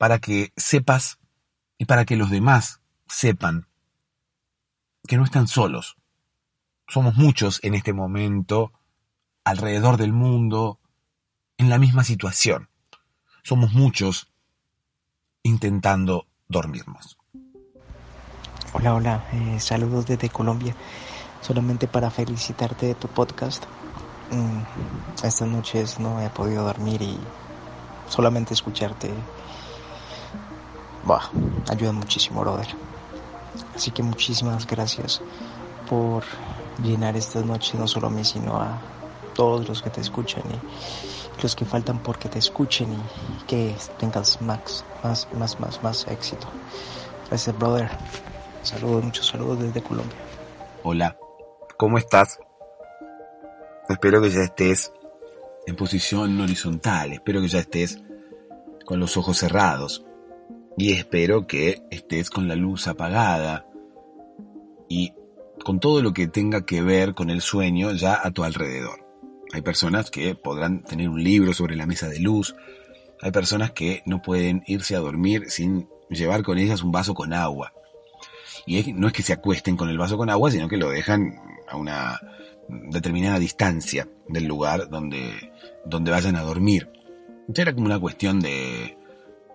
para que sepas y para que los demás sepan que no están solos. Somos muchos en este momento, alrededor del mundo, en la misma situación. Somos muchos intentando dormirnos. Hola, hola, eh, saludos desde Colombia. Solamente para felicitarte de tu podcast. Mm, estas noches no he podido dormir y solamente escucharte bah, ayuda muchísimo, brother. Así que muchísimas gracias por llenar estas noches no solo a mí, sino a todos los que te escuchan y los que faltan porque te escuchen y que tengas más, más, más, más, más éxito. Gracias, brother. Saludos, muchos saludos desde Colombia. Hola, ¿cómo estás? Espero que ya estés en posición horizontal, espero que ya estés con los ojos cerrados, y espero que estés con la luz apagada y con todo lo que tenga que ver con el sueño ya a tu alrededor. Hay personas que podrán tener un libro sobre la mesa de luz, hay personas que no pueden irse a dormir sin llevar con ellas un vaso con agua. Y no es que se acuesten con el vaso con agua, sino que lo dejan a una determinada distancia del lugar donde, donde vayan a dormir. Será como una cuestión de,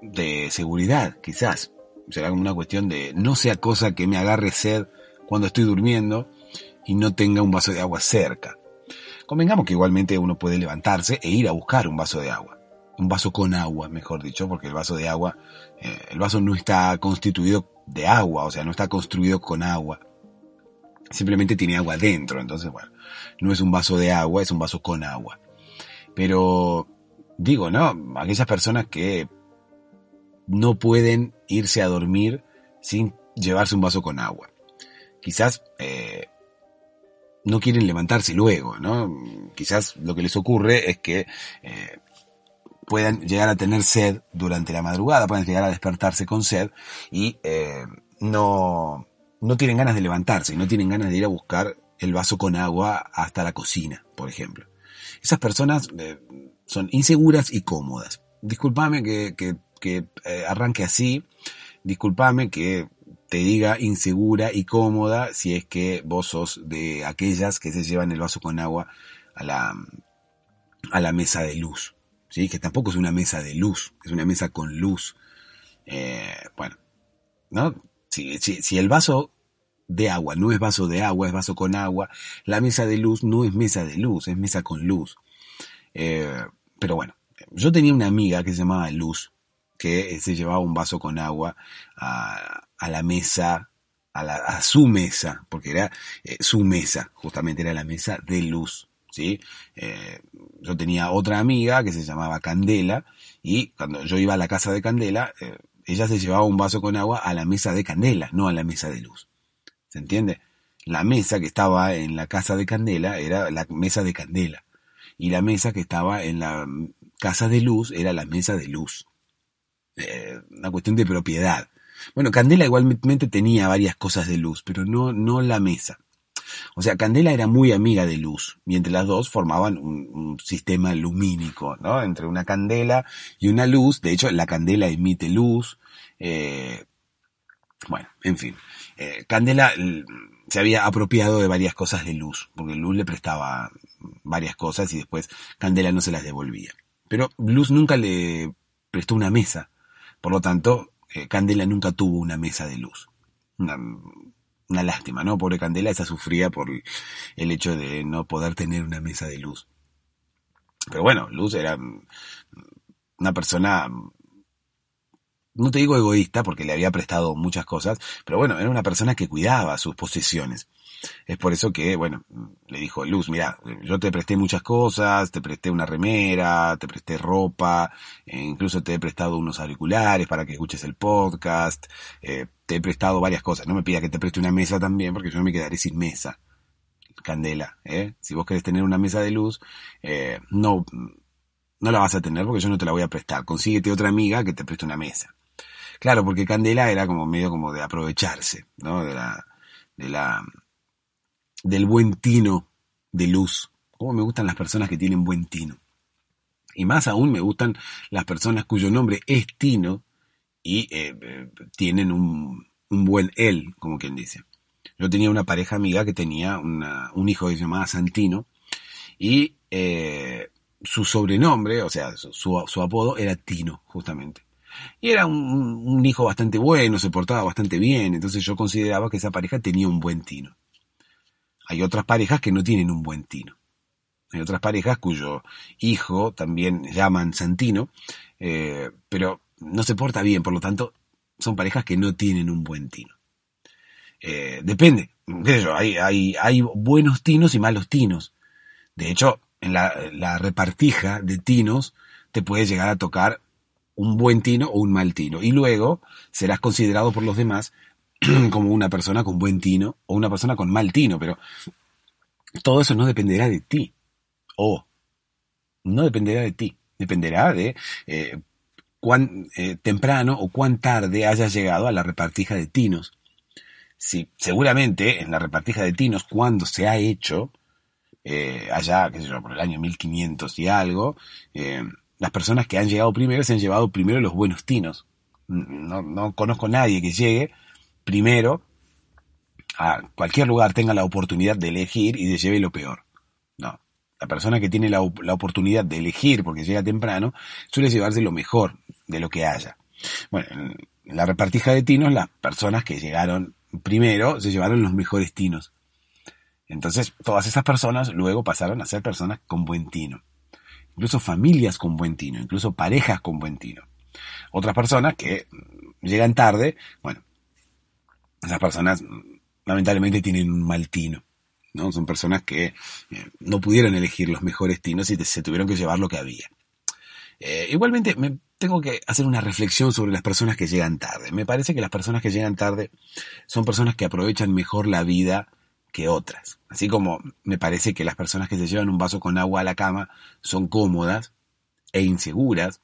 de seguridad, quizás. Será como una cuestión de no sea cosa que me agarre sed cuando estoy durmiendo y no tenga un vaso de agua cerca. Convengamos que igualmente uno puede levantarse e ir a buscar un vaso de agua. Un vaso con agua, mejor dicho, porque el vaso de agua, eh, el vaso no está constituido de agua, o sea, no está construido con agua. Simplemente tiene agua dentro, entonces, bueno, no es un vaso de agua, es un vaso con agua. Pero, digo, ¿no? Aquellas personas que no pueden irse a dormir sin llevarse un vaso con agua. Quizás eh, no quieren levantarse luego, ¿no? Quizás lo que les ocurre es que eh, puedan llegar a tener sed durante la madrugada, puedan llegar a despertarse con sed y eh, no, no tienen ganas de levantarse, y no tienen ganas de ir a buscar el vaso con agua hasta la cocina, por ejemplo. Esas personas son inseguras y cómodas. Disculpame que, que que eh, arranque así. Disculpame que te diga insegura y cómoda si es que vos sos de aquellas que se llevan el vaso con agua a la, a la mesa de luz. ¿sí? Que tampoco es una mesa de luz, es una mesa con luz. Eh, bueno, ¿no? Si, si, el vaso de agua no es vaso de agua, es vaso con agua, la mesa de luz no es mesa de luz, es mesa con luz. Eh, pero bueno, yo tenía una amiga que se llamaba Luz, que se llevaba un vaso con agua a, la mesa a, su mesa, porque era eh, su mesa, justamente era la mesa de luz. ¿sí? Eh, yo tenía otra amiga que se llamaba Candela y cuando yo iba a la casa de Candela, eh, ella se llevaba un vaso con agua a la mesa de Candela, no a la mesa de luz. ¿Se entiende? La mesa que estaba en la casa de Candela era la mesa de Candela y la mesa que estaba en la casa de luz era la mesa de luz. Una cuestión de propiedad. Bueno, Candela igualmente tenía varias cosas de luz, pero no, no la mesa. O sea, Candela era muy amiga de luz, y entre las dos formaban un, sistema lumínico, ¿no? Entre una candela y una luz. De hecho, la candela emite luz. Eh, bueno, en fin. Eh, candela se había apropiado de varias cosas de luz, porque Luz le prestaba varias cosas y después Candela no se las devolvía. Pero Luz nunca le prestó una mesa. Por lo tanto, eh, Candela nunca tuvo una mesa de luz. Una, lástima, ¿no? Pobre Candela, esa sufría por el hecho de no poder tener una mesa de luz. Pero bueno, Luz era una persona, no te digo egoísta porque le había prestado muchas cosas, pero bueno, era una persona que cuidaba sus posesiones. Es por eso que, bueno, le dijo, Luz, mira, yo te presté muchas cosas, te presté una remera, te presté ropa, e incluso te he prestado unos auriculares para que escuches el podcast, eh, te he prestado varias cosas. No me pida que te preste una mesa también, porque yo me quedaré sin mesa. Candela, ¿eh? Si vos querés tener una mesa de luz, eh, no, no la vas a tener porque yo no te la voy a prestar. Consíguete otra amiga que te preste una mesa. Claro, porque Candela era como medio como de aprovecharse, ¿no? De la, de la, del buen tino de luz. Cómo me gustan las personas que tienen buen tino. Y más aún me gustan las personas cuyo nombre es Tino y eh, eh, tienen un, buen él, como quien dice. Yo tenía una pareja amiga que tenía un hijo que se llamaba Santino y eh, su sobrenombre, o sea, su, apodo era Tino, justamente. Y era un, un, hijo bastante bueno, se portaba bastante bien, entonces yo consideraba que esa pareja tenía un buen tino. Hay otras parejas que no tienen un buen tino. Hay otras parejas cuyo hijo también llaman Santino, eh, pero no se porta bien, por lo tanto, son parejas que no tienen un buen tino. Eh, depende, hay, buenos tinos y malos tinos. De hecho, en la, la repartija de tinos te puede llegar a tocar un buen tino o un mal tino. Y luego serás considerado por los demás como una persona con buen tino o una persona con mal tino, pero todo eso no dependerá de ti. O no dependerá de ti, dependerá de eh, cuán eh, temprano o cuán tarde hayas llegado a la repartija de tinos. Si seguramente en la repartija de tinos, cuando se ha hecho, eh, allá, qué sé yo, por el año 1500 y algo, las personas que han llegado primero se han llevado primero los buenos tinos. No, no conozco a nadie que llegue primero a cualquier lugar tenga la oportunidad de elegir y de lleve lo peor. No. La persona que tiene la, oportunidad de elegir porque llega temprano suele llevarse lo mejor de lo que haya. Bueno, en la repartija de tinos, las personas que llegaron primero se llevaron los mejores tinos. Entonces, todas esas personas luego pasaron a ser personas con buen tino. Incluso familias con buen tino, incluso parejas con buen tino. Otras personas que llegan tarde, bueno, esas personas lamentablemente tienen un mal tino. ¿no? Son personas que eh, no pudieron elegir los mejores tinos y se tuvieron que llevar lo que había. Eh, igualmente, me tengo que hacer una reflexión sobre las personas que llegan tarde. Me parece que las personas que llegan tarde son personas que aprovechan mejor la vida que otras. Así como me parece que las personas que se llevan un vaso con agua a la cama son cómodas e inseguras.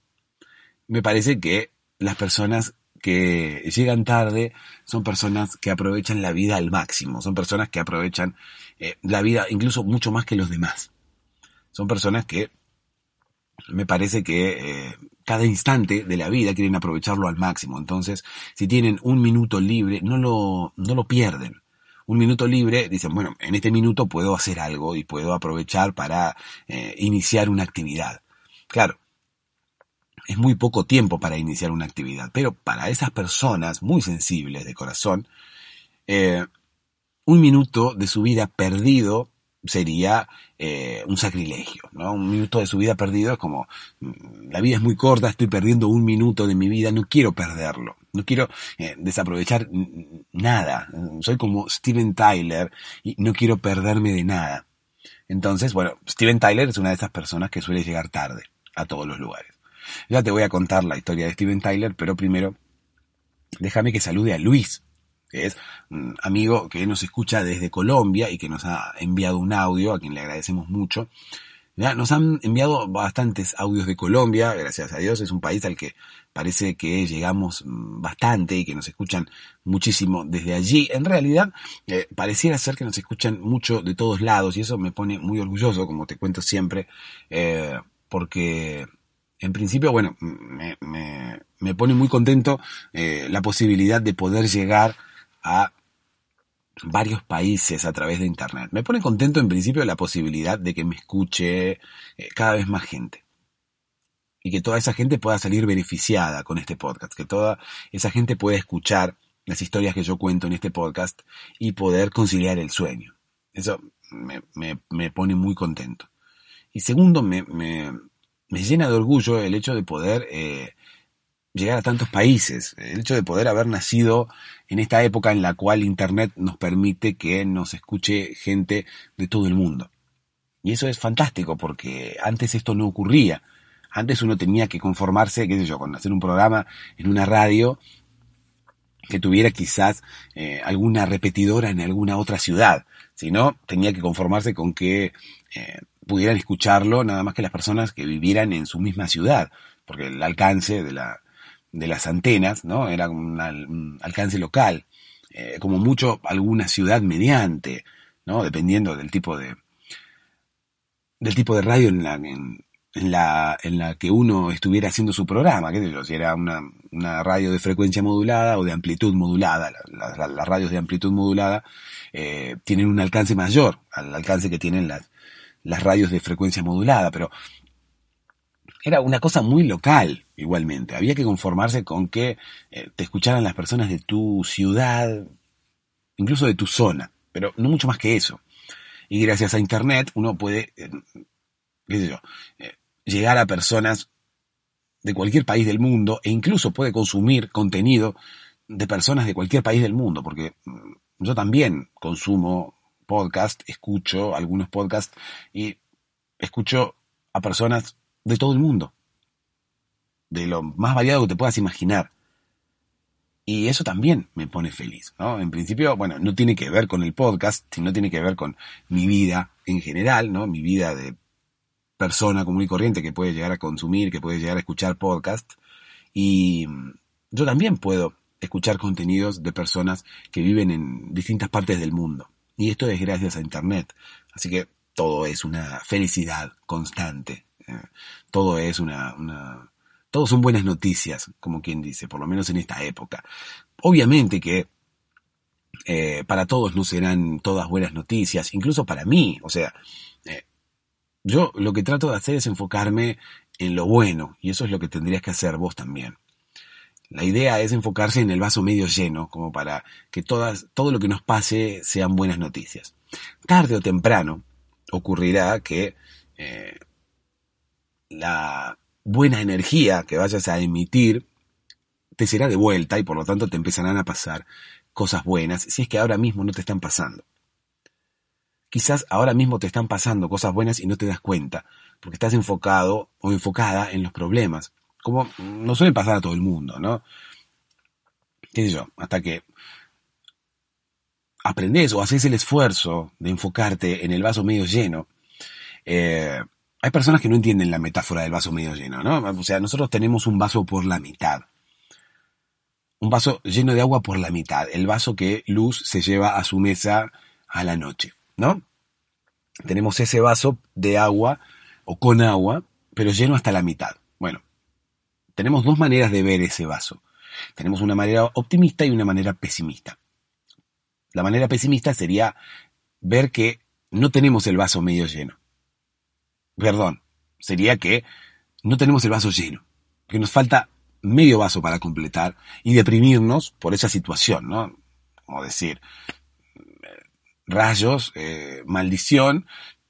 Me parece que las personas que llegan tarde son personas que aprovechan la vida al máximo, son personas que aprovechan eh, la vida incluso mucho más que los demás. Son personas que me parece que eh, cada instante de la vida quieren aprovecharlo al máximo. Entonces, si tienen un minuto libre, no lo, no lo pierden. Un minuto libre, dicen, bueno, en este minuto puedo hacer algo y puedo aprovechar para eh, iniciar una actividad. Claro, es muy poco tiempo para iniciar una actividad, pero para esas personas muy sensibles de corazón, eh, un minuto de su vida perdido sería eh, un sacrilegio, ¿no? Un minuto de su vida perdido es como, mm, la vida es muy corta, estoy perdiendo un minuto de mi vida, no quiero perderlo, no quiero eh, desaprovechar nada, soy como Steven Tyler y no quiero perderme de nada. Entonces, bueno, Steven Tyler es una de esas personas que suele llegar tarde a todos los lugares. Ya te voy a contar la historia de Steven Tyler, pero primero déjame que salude a Luis, que es un amigo que nos escucha desde Colombia y que nos ha enviado un audio, a quien le agradecemos mucho. Ya, nos han enviado bastantes audios de Colombia, gracias a Dios, es un país al que parece que llegamos bastante y que nos escuchan muchísimo desde allí. En realidad, eh, pareciera ser que nos escuchan mucho de todos lados y eso me pone muy orgulloso, como te cuento siempre, eh, porque en principio, bueno, me, me, pone muy contento eh, la posibilidad de poder llegar a varios países a través de Internet. Me pone contento en principio la posibilidad de que me escuche eh, cada vez más gente. Y que toda esa gente pueda salir beneficiada con este podcast, que toda esa gente pueda escuchar las historias que yo cuento en este podcast y poder conciliar el sueño. Eso me, me, pone muy contento. Y segundo, me, me, llena de orgullo el hecho de poder eh, llegar a tantos países, el hecho de poder haber nacido en esta época en la cual Internet nos permite que nos escuche gente de todo el mundo. Y eso es fantástico porque antes esto no ocurría. Antes uno tenía que conformarse, qué sé yo, con hacer un programa en una radio que tuviera quizás eh, alguna repetidora en alguna otra ciudad. Si no, tenía que conformarse con que eh, pudieran escucharlo nada más que las personas que vivieran en su misma ciudad, porque el alcance de la, de las antenas, ¿no? Era un, alcance local, eh, como mucho alguna ciudad mediante, ¿no? Dependiendo del tipo de del tipo de radio en la, en, la, en la que uno estuviera haciendo su programa, qué sé yo, si era una, una radio de frecuencia modulada o de amplitud modulada, las radios de amplitud modulada eh, tienen un alcance mayor al alcance que tienen las, las radios de frecuencia modulada, pero era una cosa muy local igualmente. Había que conformarse con que eh, te escucharan las personas de tu ciudad, incluso de tu zona, pero no mucho más que eso. Y gracias a Internet uno puede, eh, qué sé yo, eh, llegar a personas de cualquier país del mundo e incluso puede consumir contenido de personas de cualquier país del mundo, porque mm, yo también consumo podcast, escucho algunos podcasts y escucho a personas de todo el mundo. De lo más variado que te puedas imaginar. Y eso también me pone feliz, ¿no? En principio, bueno, no tiene que ver con el podcast, sino tiene que ver con mi vida en general, ¿no? Mi vida de persona común y corriente que puede llegar a consumir, que puede llegar a escuchar podcast. Y yo también puedo escuchar contenidos de personas que viven en distintas partes del mundo. Y esto es gracias a Internet. Así que todo es una felicidad constante todo es una, una, todo son buenas noticias, como quien dice, por lo menos en esta época. Obviamente que eh, para todos no serán todas buenas noticias, incluso para mí, o sea, eh, yo lo que trato de hacer es enfocarme en lo bueno, y eso es lo que tendrías que hacer vos también. La idea es enfocarse en el vaso medio lleno, como para que todas, todo lo que nos pase sean buenas noticias. Tarde o temprano ocurrirá que eh, la buena energía que vayas a emitir te será de vuelta y por lo tanto te empezarán a pasar cosas buenas si es que ahora mismo no te están pasando. Quizás ahora mismo te están pasando cosas buenas y no te das cuenta, porque estás enfocado o enfocada en los problemas, como no suele pasar a todo el mundo, ¿no? ¿Qué sé yo? Hasta que aprendes o haces el esfuerzo de enfocarte en el vaso medio lleno, eh, hay personas que no entienden la metáfora del vaso medio lleno, ¿no? O sea, nosotros tenemos un vaso por la mitad. Un vaso lleno de agua por la mitad. El vaso que Luz se lleva a su mesa a la noche, ¿no? Tenemos ese vaso de agua o con agua, pero lleno hasta la mitad. Bueno, tenemos dos maneras de ver ese vaso. Tenemos una manera optimista y una manera pesimista. La manera pesimista sería ver que no tenemos el vaso medio lleno perdón, sería que no tenemos el vaso lleno, que nos falta medio vaso para completar y deprimirnos por esa situación, ¿no? Como decir, rayos, eh, maldición,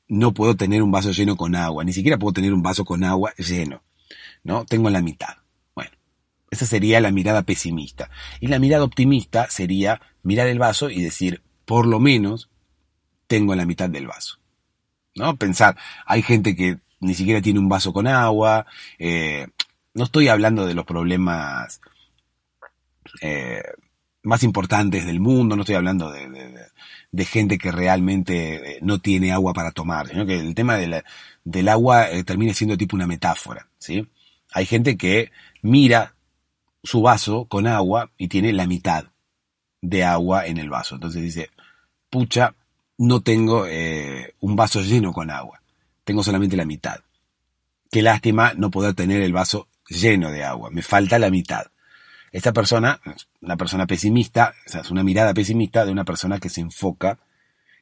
no puedo tener un vaso lleno con agua, ni siquiera puedo tener un vaso con agua lleno, ¿no? Tengo la mitad. Esa sería la mirada pesimista. Y la mirada optimista sería mirar el vaso y decir, por lo menos tengo la mitad del vaso. ¿No? Pensar, hay gente que ni siquiera tiene un vaso con agua, eh, no estoy hablando de los problemas eh, más importantes del mundo, no estoy hablando de, gente que realmente eh, no tiene agua para tomar, sino que el tema del agua eh, termina siendo tipo una metáfora, ¿sí? Hay gente que mira su vaso con agua y tiene la mitad de agua en el vaso. Entonces dice, pucha, no tengo eh, un vaso lleno con agua, tengo solamente la mitad. Qué lástima no poder tener el vaso lleno de agua, me falta la mitad. Esta persona, una persona pesimista, es una mirada pesimista de una persona que se enfoca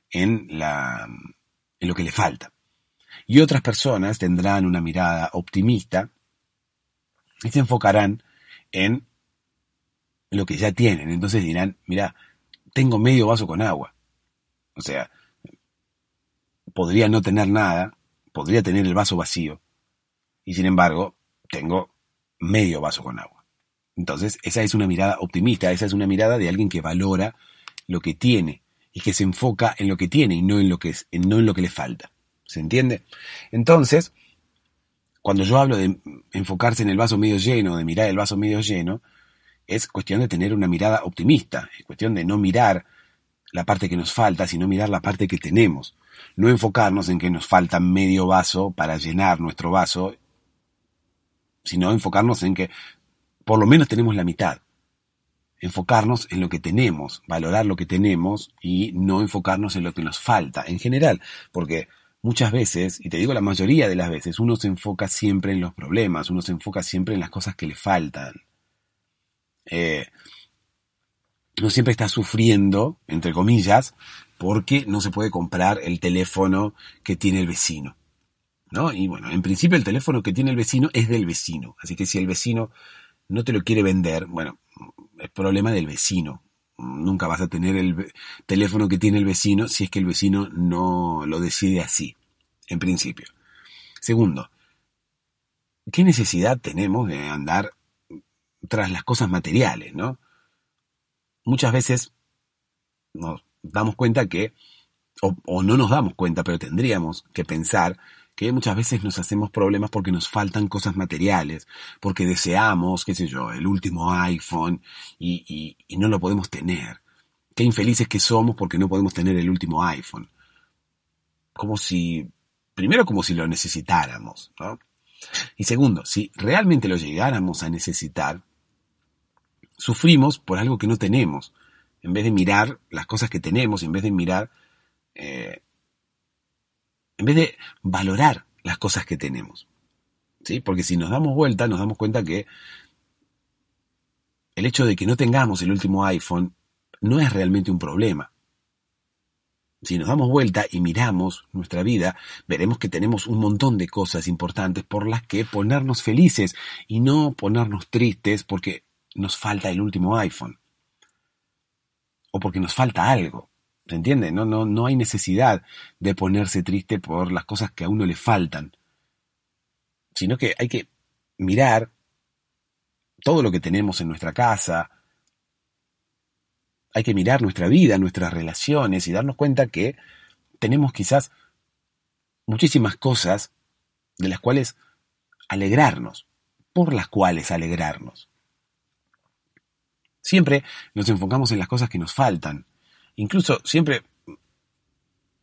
en, la, en lo que le falta. Y otras personas tendrán una mirada optimista y se enfocarán en lo que ya tienen. Entonces dirán, mira, tengo medio vaso con agua. O sea, podría no tener nada, podría tener el vaso vacío, y sin embargo, tengo medio vaso con agua. Entonces, esa es una mirada optimista, esa es una mirada de alguien que valora lo que tiene y que se enfoca en lo que tiene y no en lo que, no en lo que le falta. ¿Se entiende? Entonces, cuando yo hablo de enfocarse en el vaso medio lleno, de mirar el vaso medio lleno, es cuestión de tener una mirada optimista, es cuestión de no mirar la parte que nos falta, sino mirar la parte que tenemos. No enfocarnos en que nos falta medio vaso para llenar nuestro vaso, sino enfocarnos en que por lo menos tenemos la mitad. Enfocarnos en lo que tenemos, valorar lo que tenemos y no enfocarnos en lo que nos falta en general, porque muchas veces, y te digo la mayoría de las veces, uno se enfoca siempre en los problemas, uno se enfoca siempre en las cosas que le faltan. Eh, uno siempre está sufriendo, entre comillas, porque no se puede comprar el teléfono que tiene el vecino. ¿No? Y bueno, en principio el teléfono que tiene el vecino es del vecino. Así que si el vecino no te lo quiere vender, bueno, es problema del vecino. Nunca vas a tener el teléfono que tiene el vecino si es que el vecino no lo decide así, en principio. Segundo, ¿qué necesidad tenemos de andar tras las cosas materiales, no? Muchas veces nos damos cuenta que, o, o no nos damos cuenta, pero tendríamos que pensar que muchas veces nos hacemos problemas porque nos faltan cosas materiales, porque deseamos, qué sé yo, el último iPhone y, no lo podemos tener. Qué infelices que somos porque no podemos tener el último iPhone. Como si, primero como si lo necesitáramos, ¿no? Y segundo, si realmente lo llegáramos a necesitar, sufrimos por algo que no tenemos. En vez de mirar las cosas que tenemos, en vez de mirar eh, en vez de valorar las cosas que tenemos. ¿Sí? Porque si nos damos vuelta, nos damos cuenta que el hecho de que no tengamos el último iPhone no es realmente un problema. Si nos damos vuelta y miramos nuestra vida, veremos que tenemos un montón de cosas importantes por las que ponernos felices y no ponernos tristes porque nos falta el último iPhone. O porque nos falta algo. ¿Se entiende? No, no, no hay necesidad de ponerse triste por las cosas que a uno le faltan, sino que hay que mirar todo lo que tenemos en nuestra casa, hay que mirar nuestra vida, nuestras relaciones y darnos cuenta que tenemos quizás muchísimas cosas de las cuales alegrarnos, por las cuales alegrarnos. Siempre nos enfocamos en las cosas que nos faltan, incluso siempre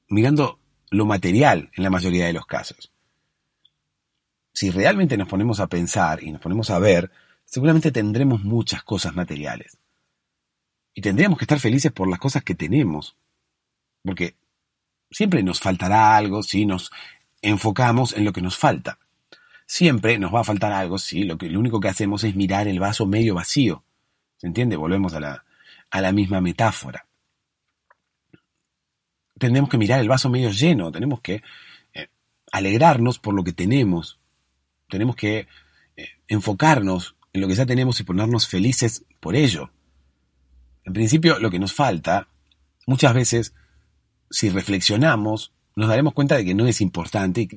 mirando lo material en la mayoría de los casos. Si realmente nos ponemos a pensar y nos ponemos a ver, seguramente tendremos muchas cosas materiales. Y tendríamos que estar felices por las cosas que tenemos. Porque siempre nos faltará algo si nos enfocamos en lo que nos falta. Siempre nos va a faltar algo si lo, único que hacemos es mirar el vaso medio vacío. ¿Se entiende? Volvemos a la misma metáfora tenemos que mirar el vaso medio lleno, tenemos que eh, alegrarnos por lo que tenemos, tenemos que eh, enfocarnos en lo que ya tenemos y ponernos felices por ello. En principio, lo que nos falta muchas veces si reflexionamos, nos daremos cuenta de que no es importante,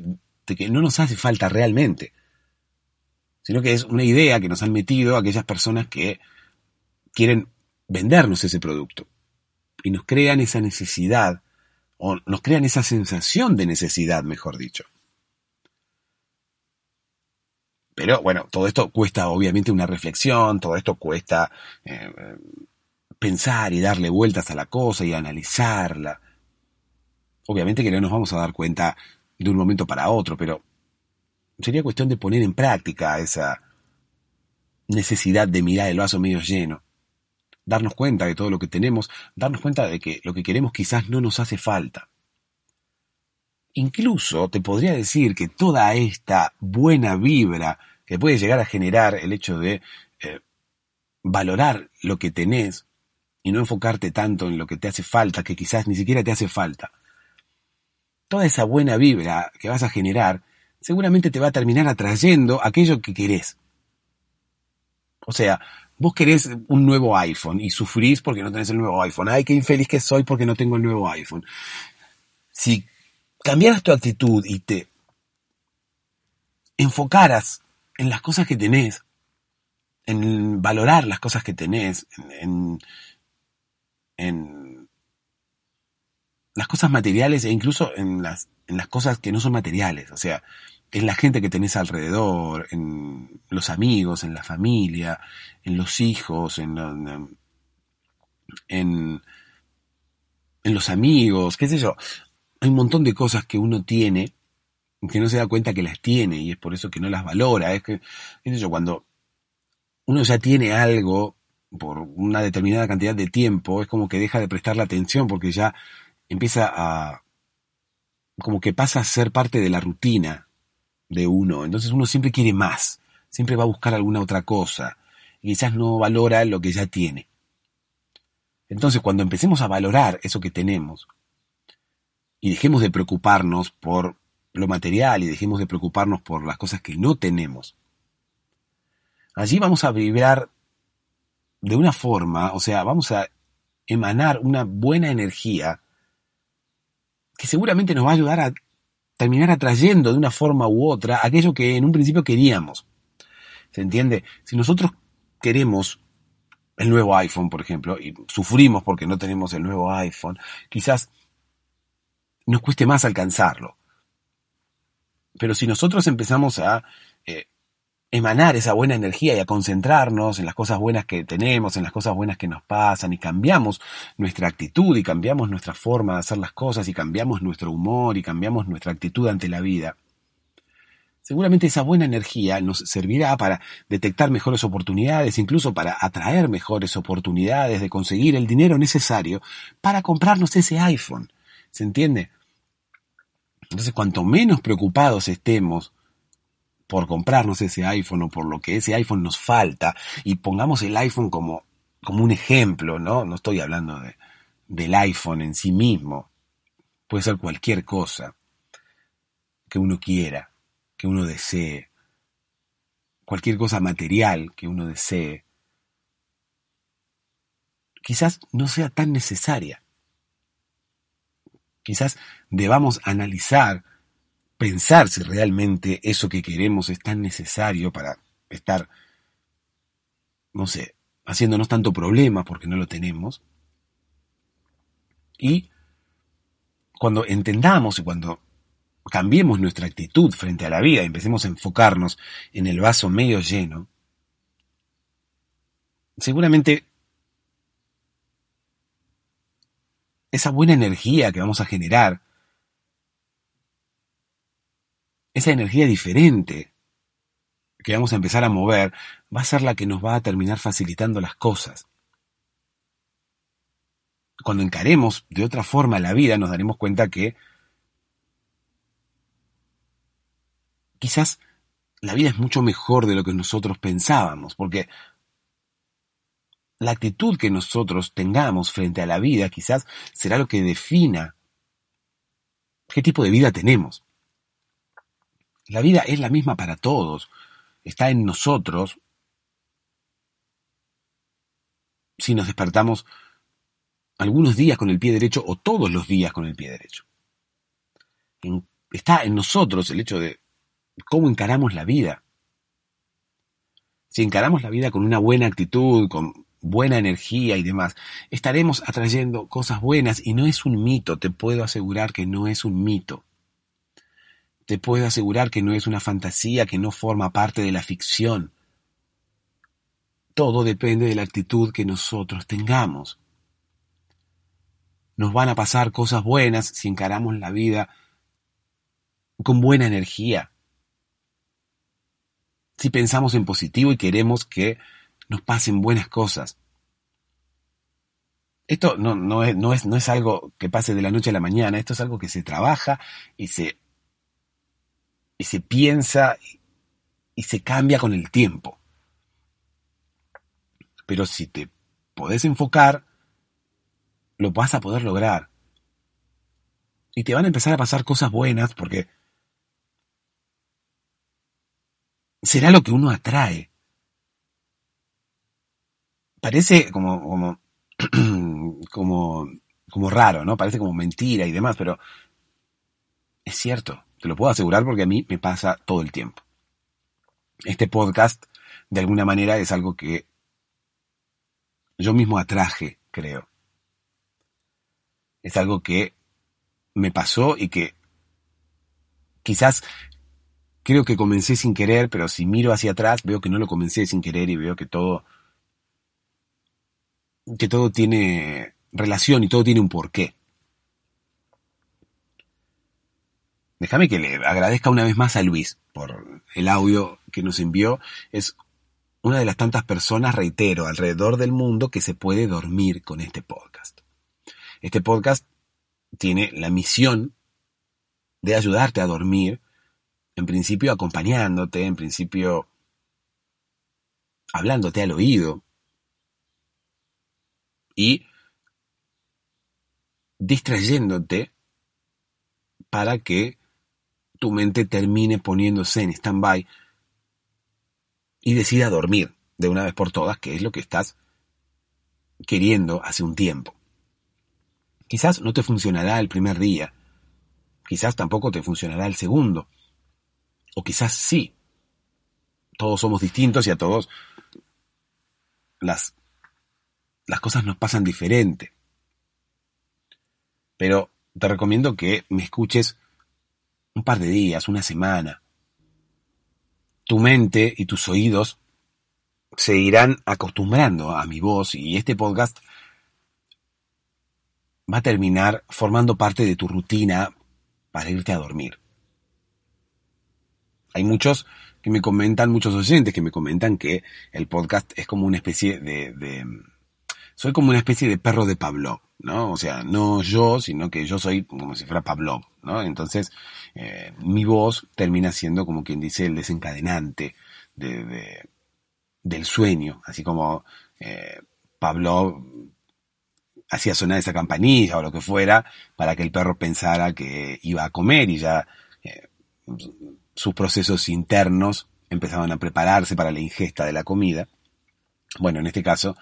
de que no nos hace falta realmente, sino que es una idea que nos han metido aquellas personas que quieren vendernos ese producto y nos crean esa necesidad, o nos crean esa sensación de necesidad, mejor dicho. Pero bueno, todo esto cuesta obviamente una reflexión, todo esto cuesta eh, pensar y darle vueltas a la cosa y analizarla. Obviamente que no nos vamos a dar cuenta de un momento para otro, pero sería cuestión de poner en práctica esa necesidad de mirar el vaso medio lleno, darnos cuenta de todo lo que tenemos, darnos cuenta de que lo que queremos quizás no nos hace falta. Incluso te podría decir que toda esta buena vibra que puede llegar a generar el hecho de eh, valorar lo que tenés y no enfocarte tanto en lo que te hace falta, que quizás ni siquiera te hace falta. Toda esa buena vibra que vas a generar seguramente te va a terminar atrayendo aquello que querés. O sea, vos querés un nuevo iPhone y sufrís porque no tenés el nuevo iPhone. Ay, qué infeliz que soy porque no tengo el nuevo iPhone. Si cambiaras tu actitud y te enfocaras en las cosas que tenés, en valorar las cosas que tenés, en, las cosas materiales e incluso en las, en las cosas que no son materiales, o sea, en la gente que tenés alrededor, en los amigos, en la familia, en los hijos, en, en, los amigos, qué sé yo. Hay un montón de cosas que uno tiene que no se da cuenta que las tiene y es por eso que no las valora. Es que, yo, cuando uno ya tiene algo por una determinada cantidad de tiempo, es como que deja de prestarle atención porque ya empieza a, como que pasa a ser parte de la rutina de uno. Entonces uno siempre quiere más, siempre va a buscar alguna otra cosa y quizás no valora lo que ya tiene. Entonces cuando empecemos a valorar eso que tenemos y dejemos de preocuparnos por lo material y dejemos de preocuparnos por las cosas que no tenemos, allí vamos a vibrar de una forma, o sea, vamos a emanar una buena energía que seguramente nos va a ayudar a terminar atrayendo de una forma u otra aquello que en un principio queríamos. ¿Se entiende? Si nosotros queremos el nuevo iPhone, por ejemplo, y sufrimos porque no tenemos el nuevo iPhone, quizás nos cueste más alcanzarlo. Pero si nosotros empezamos a emanar esa buena energía y a concentrarnos en las cosas buenas que tenemos, en las cosas buenas que nos pasan y cambiamos nuestra actitud y cambiamos nuestra forma de hacer las cosas y cambiamos nuestro humor y cambiamos nuestra actitud ante la vida, seguramente esa buena energía nos servirá para detectar mejores oportunidades, incluso para atraer mejores oportunidades de conseguir el dinero necesario para comprarnos ese iPhone. ¿Se entiende? Entonces, cuanto menos preocupados estemos por comprarnos ese iPhone o por lo que ese iPhone nos falta, y pongamos el iPhone como, como un ejemplo, ¿no? No estoy hablando de, del iPhone en sí mismo. Puede ser cualquier cosa que uno quiera, que uno desee, cualquier cosa material que uno desee, quizás no sea tan necesaria. Quizás debamos analizar, pensar si realmente eso que queremos es tan necesario para estar, no sé, haciéndonos tanto problema porque no lo tenemos. Y cuando entendamos y cuando cambiemos nuestra actitud frente a la vida y empecemos a enfocarnos en el vaso medio lleno, seguramente esa buena energía que vamos a generar, esa energía diferente que vamos a empezar a mover, va a ser la que nos va a terminar facilitando las cosas. Cuando encaremos de otra forma la vida, nos daremos cuenta que quizás la vida es mucho mejor de lo que nosotros pensábamos, porque la actitud que nosotros tengamos frente a la vida quizás será lo que defina qué tipo de vida tenemos. La vida es la misma para todos, está en nosotros. Si nos despertamos algunos días con el pie derecho o todos los días con el pie derecho. está en nosotros el hecho de cómo encaramos la vida. Si encaramos la vida con una buena actitud, con buena energía y demás, estaremos atrayendo cosas buenas y no es un mito, te puedo asegurar que no es un mito. Te puedo asegurar que no es una fantasía, que no forma parte de la ficción. Todo depende de la actitud que nosotros tengamos. Nos van a pasar cosas buenas si encaramos la vida con buena energía. Si pensamos en positivo y queremos que nos pasen buenas cosas. Esto no, no, es, algo que pase de la noche a la mañana, esto es algo que se trabaja y se, y se piensa y se cambia con el tiempo. Pero si te podés enfocar, lo vas a poder lograr. Y te van a empezar a pasar cosas buenas porque será lo que uno atrae parece como, como, como, como raro, ¿no? Parece como mentira y demás, pero es cierto, te lo puedo asegurar porque a mí me pasa todo el tiempo. Este podcast, de alguna manera, es algo que yo mismo atraje, creo. Es algo que me pasó y que quizás creo que comencé sin querer, pero si miro hacia atrás veo que no lo comencé sin querer y veo que todo que todo tiene relación y todo tiene un porqué. Déjame que le agradezca una vez más a Luis por el audio que nos envió. Es una de las tantas personas, reitero, alrededor del mundo que se puede dormir con este podcast. Este podcast tiene la misión de ayudarte a dormir, en principio acompañándote, en principio hablándote al oído, y distrayéndote para que tu mente termine poniéndose en stand-by y decida dormir de una vez por todas, que es lo que estás queriendo hace un tiempo. Quizás no te funcionará el primer día, quizás tampoco te funcionará el segundo, o quizás sí. Todos somos distintos y a todos las las cosas nos pasan diferente. Pero te recomiendo que me escuches un par de días, una semana. Tu mente y tus oídos se irán acostumbrando a mi voz y este podcast va a terminar formando parte de tu rutina para irte a dormir. Hay muchos que me comentan, muchos oyentes que me comentan que el podcast es como una especie de, de soy como una especie de perro de Pavlov, ¿no? O sea, no yo, sino que yo soy como si fuera Pavlov, ¿no? Entonces, eh, mi voz termina siendo como quien dice el desencadenante de, del sueño, así como eh, Pavlov hacía sonar esa campanilla o lo que fuera para que el perro pensara que iba a comer y ya eh, sus procesos internos empezaban a prepararse para la ingesta de la comida. Bueno, en este caso,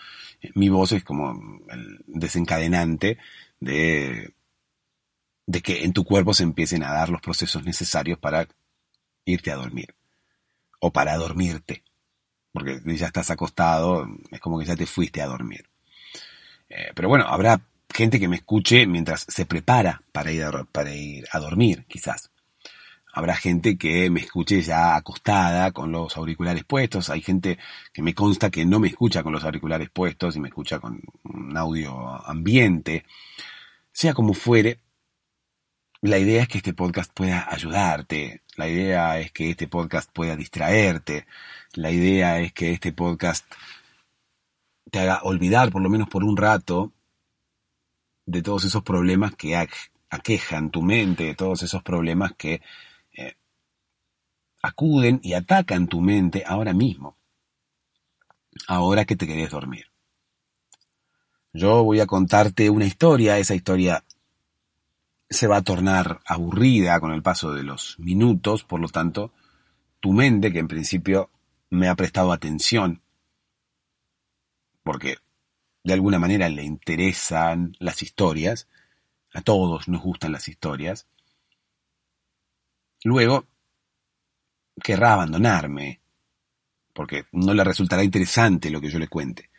mi voz es como el desencadenante de, de que en tu cuerpo se empiecen a dar los procesos necesarios para irte a dormir. O para dormirte. Porque ya estás acostado, es como que ya te fuiste a dormir. Eh, pero bueno, habrá gente que me escuche mientras se prepara para ir para ir a dormir, quizás. Habrá gente que me escuche ya acostada con los auriculares puestos. Hay gente que me consta que no me escucha con los auriculares puestos y me escucha con un audio ambiente. Sea como fuere, la idea es que este podcast pueda ayudarte. La idea es que este podcast pueda distraerte. La idea es que este podcast te haga olvidar, por lo menos por un rato, de todos esos problemas que aquejan tu mente, de todos esos problemas que acuden y atacan tu mente ahora mismo, ahora que te querés dormir. Yo voy a contarte una historia, esa historia se va a tornar aburrida con el paso de los minutos, por lo tanto, tu mente, que en principio me ha prestado atención, porque de alguna manera le interesan las historias, a todos nos gustan las historias, luego querrá abandonarme, porque no le resultará interesante lo que yo le cuente.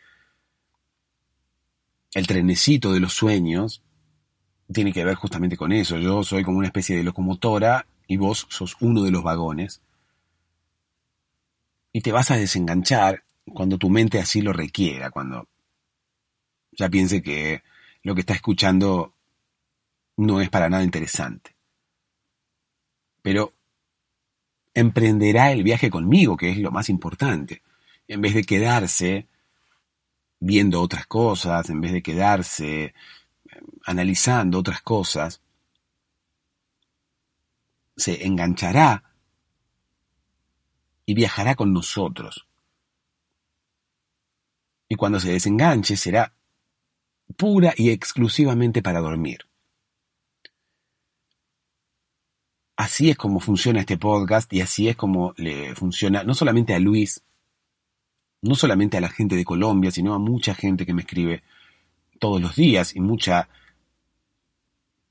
El trenecito de los sueños tiene que ver justamente con eso. Yo soy como una especie de locomotora y vos sos uno de los vagones. Y te vas a desenganchar cuando tu mente así lo requiera, cuando ya piense que lo que está escuchando no es para nada interesante. Pero emprenderá el viaje conmigo, que es lo más importante, en vez de quedarse viendo otras cosas, en vez de quedarse eh, analizando otras cosas, se enganchará y viajará con nosotros. Y cuando se desenganche será pura y exclusivamente para dormir. Así es como funciona este podcast y así es como le funciona no solamente a Luis, no solamente a la gente de Colombia, sino a mucha gente que me escribe todos los días y mucha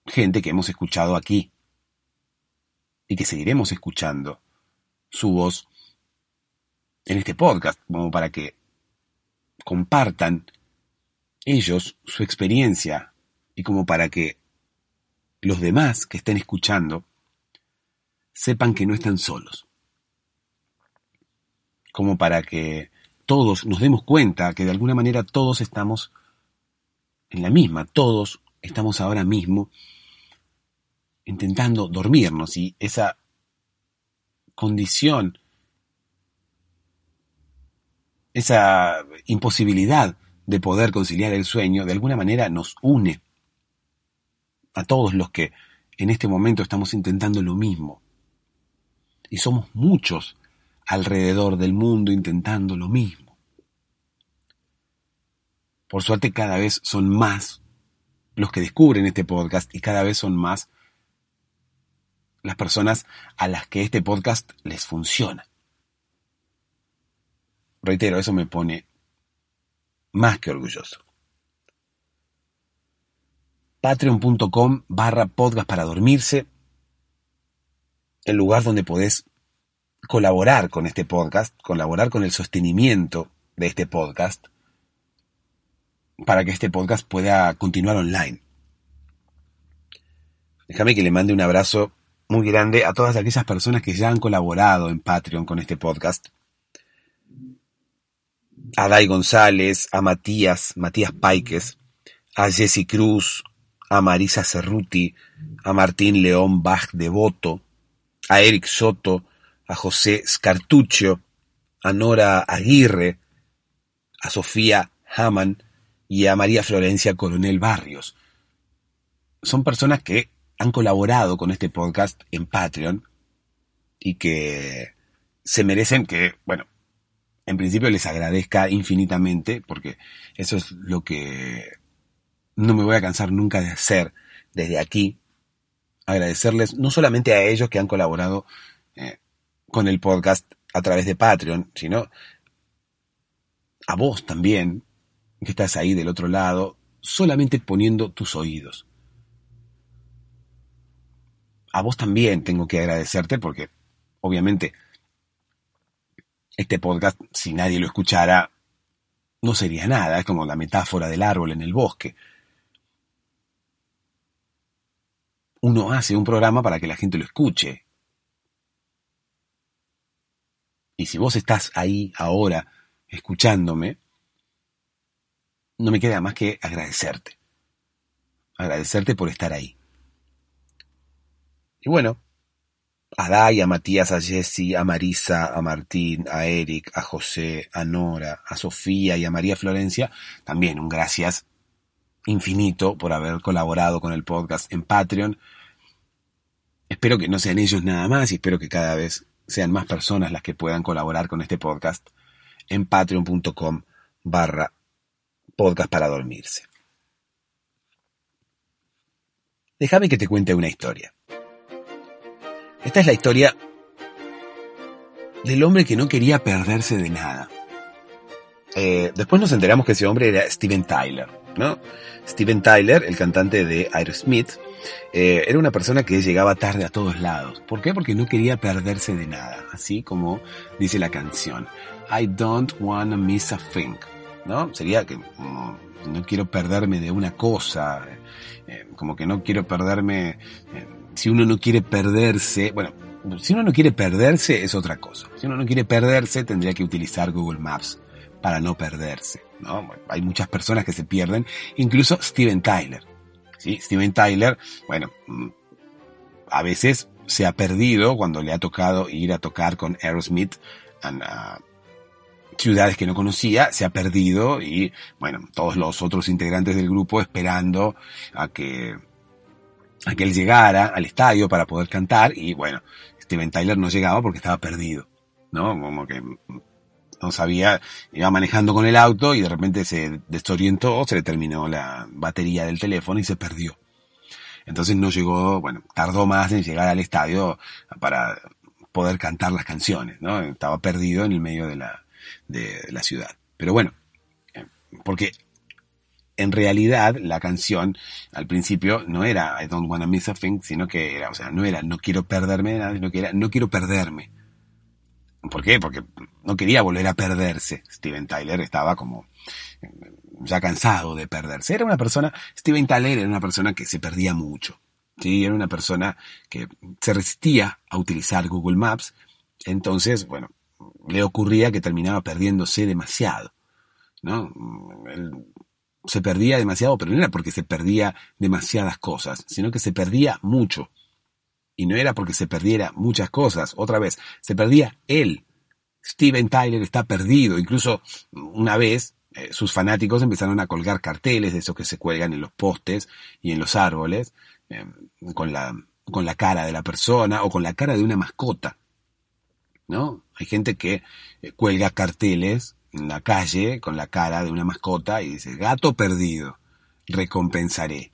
gente que hemos escuchado aquí y que seguiremos escuchando su voz en este podcast, como para que compartan ellos su experiencia y como para que los demás que estén escuchando sepan que no están solos. Como para que todos nos demos cuenta que de alguna manera todos estamos en la misma, todos estamos ahora mismo intentando dormirnos y esa condición, esa imposibilidad de poder conciliar el sueño, de alguna manera nos une a todos los que en este momento estamos intentando lo mismo. Y somos muchos alrededor del mundo intentando lo mismo. Por suerte cada vez son más los que descubren este podcast y cada vez son más las personas a las que este podcast les funciona. Reitero, eso me pone más que orgulloso. Patreon.com barra podcast para dormirse, el lugar donde podés colaborar con este podcast, colaborar con el sostenimiento de este podcast, para que este podcast pueda continuar online. Déjame que le mande un abrazo muy grande a todas aquellas personas que ya han colaborado en Patreon con este podcast a Dai González, a Matías, Matías Paiques, a Jesse Cruz, a Marisa Cerruti, a Martín León Bach Devoto, a Eric Soto, a José Scartuccio, a Nora Aguirre, a Sofía Haman y a María Florencia Coronel Barrios. Son personas que han colaborado con este podcast en Patreon y que se merecen que, bueno, en principio les agradezca infinitamente, porque eso es lo que no me voy a cansar nunca de hacer desde aquí. Agradecerles no solamente a ellos que han colaborado eh, con el podcast a través de Patreon, sino a vos también, que estás ahí del otro lado, solamente poniendo tus oídos. A vos también tengo que agradecerte porque, obviamente, este podcast, si nadie lo escuchara, no sería nada, es como la metáfora del árbol en el bosque. Uno hace un programa para que la gente lo escuche. Y si vos estás ahí ahora escuchándome, no me queda más que agradecerte. Agradecerte por estar ahí. Y bueno, a Dai, a Matías, a Jesse, a Marisa, a Martín, a Eric, a José, a Nora, a Sofía y a María Florencia, también un gracias infinito por haber colaborado con el podcast en Patreon. Espero que no sean ellos nada más y espero que cada vez sean más personas las que puedan colaborar con este podcast en patreon.com barra podcast para dormirse. Déjame que te cuente una historia. Esta es la historia del hombre que no quería perderse de nada. Eh, después nos enteramos que ese hombre era Steven Tyler, ¿no? Steven Tyler, el cantante de Aerosmith, eh, era una persona que llegaba tarde a todos lados. ¿Por qué? Porque no quería perderse de nada, así como dice la canción. I don't wanna miss a thing, ¿no? Sería que no quiero perderme de una cosa, eh, como que no quiero perderme, si uno no quiere perderse, bueno, si uno no quiere perderse es otra cosa. Si uno no quiere perderse tendría que utilizar Google Maps para no perderse. Hay muchas personas que se pierden, incluso Steven Tyler. ¿sí? Steven Tyler, bueno, mm, a veces se ha perdido cuando le ha tocado ir a tocar con Aerosmith a ciudades que no conocía, se ha perdido y, bueno, todos los otros integrantes del grupo esperando a que, a que él llegara al estadio para poder cantar y, bueno, Steven Tyler no llegaba porque estaba perdido, ¿no? Como que no sabía, iba manejando con el auto y de repente se desorientó, se le terminó la batería del teléfono y se perdió. Entonces no llegó, bueno, tardó más en llegar al estadio para poder cantar las canciones, ¿no? Estaba perdido en el medio de la, de la ciudad. Pero bueno, eh, porque en realidad la canción al principio no era I don't wanna miss a thing, sino que era, o sea, no era no quiero perderme de nada, sino que era no quiero perderme. ¿Por qué? Porque no quería volver a perderse. Steven Tyler estaba como ya cansado de perderse. Era una persona, Steven Tyler era una persona que se perdía mucho. ¿sí? Era una persona que se resistía a utilizar Google Maps. Entonces, bueno, le ocurría que terminaba perdiéndose demasiado. ¿no? se perdía demasiado, pero no era porque se perdía demasiadas cosas, sino que se perdía mucho. Y no era porque se perdiera muchas cosas, otra vez, se perdía él. Steven Tyler está perdido. Incluso una vez eh, sus fanáticos empezaron a colgar carteles de esos que se cuelgan en los postes y en los árboles, eh, con, la, con la cara de la persona o con la cara de una mascota. ¿No? Hay gente que eh, cuelga carteles en la calle con la cara de una mascota y dice, gato perdido, recompensaré.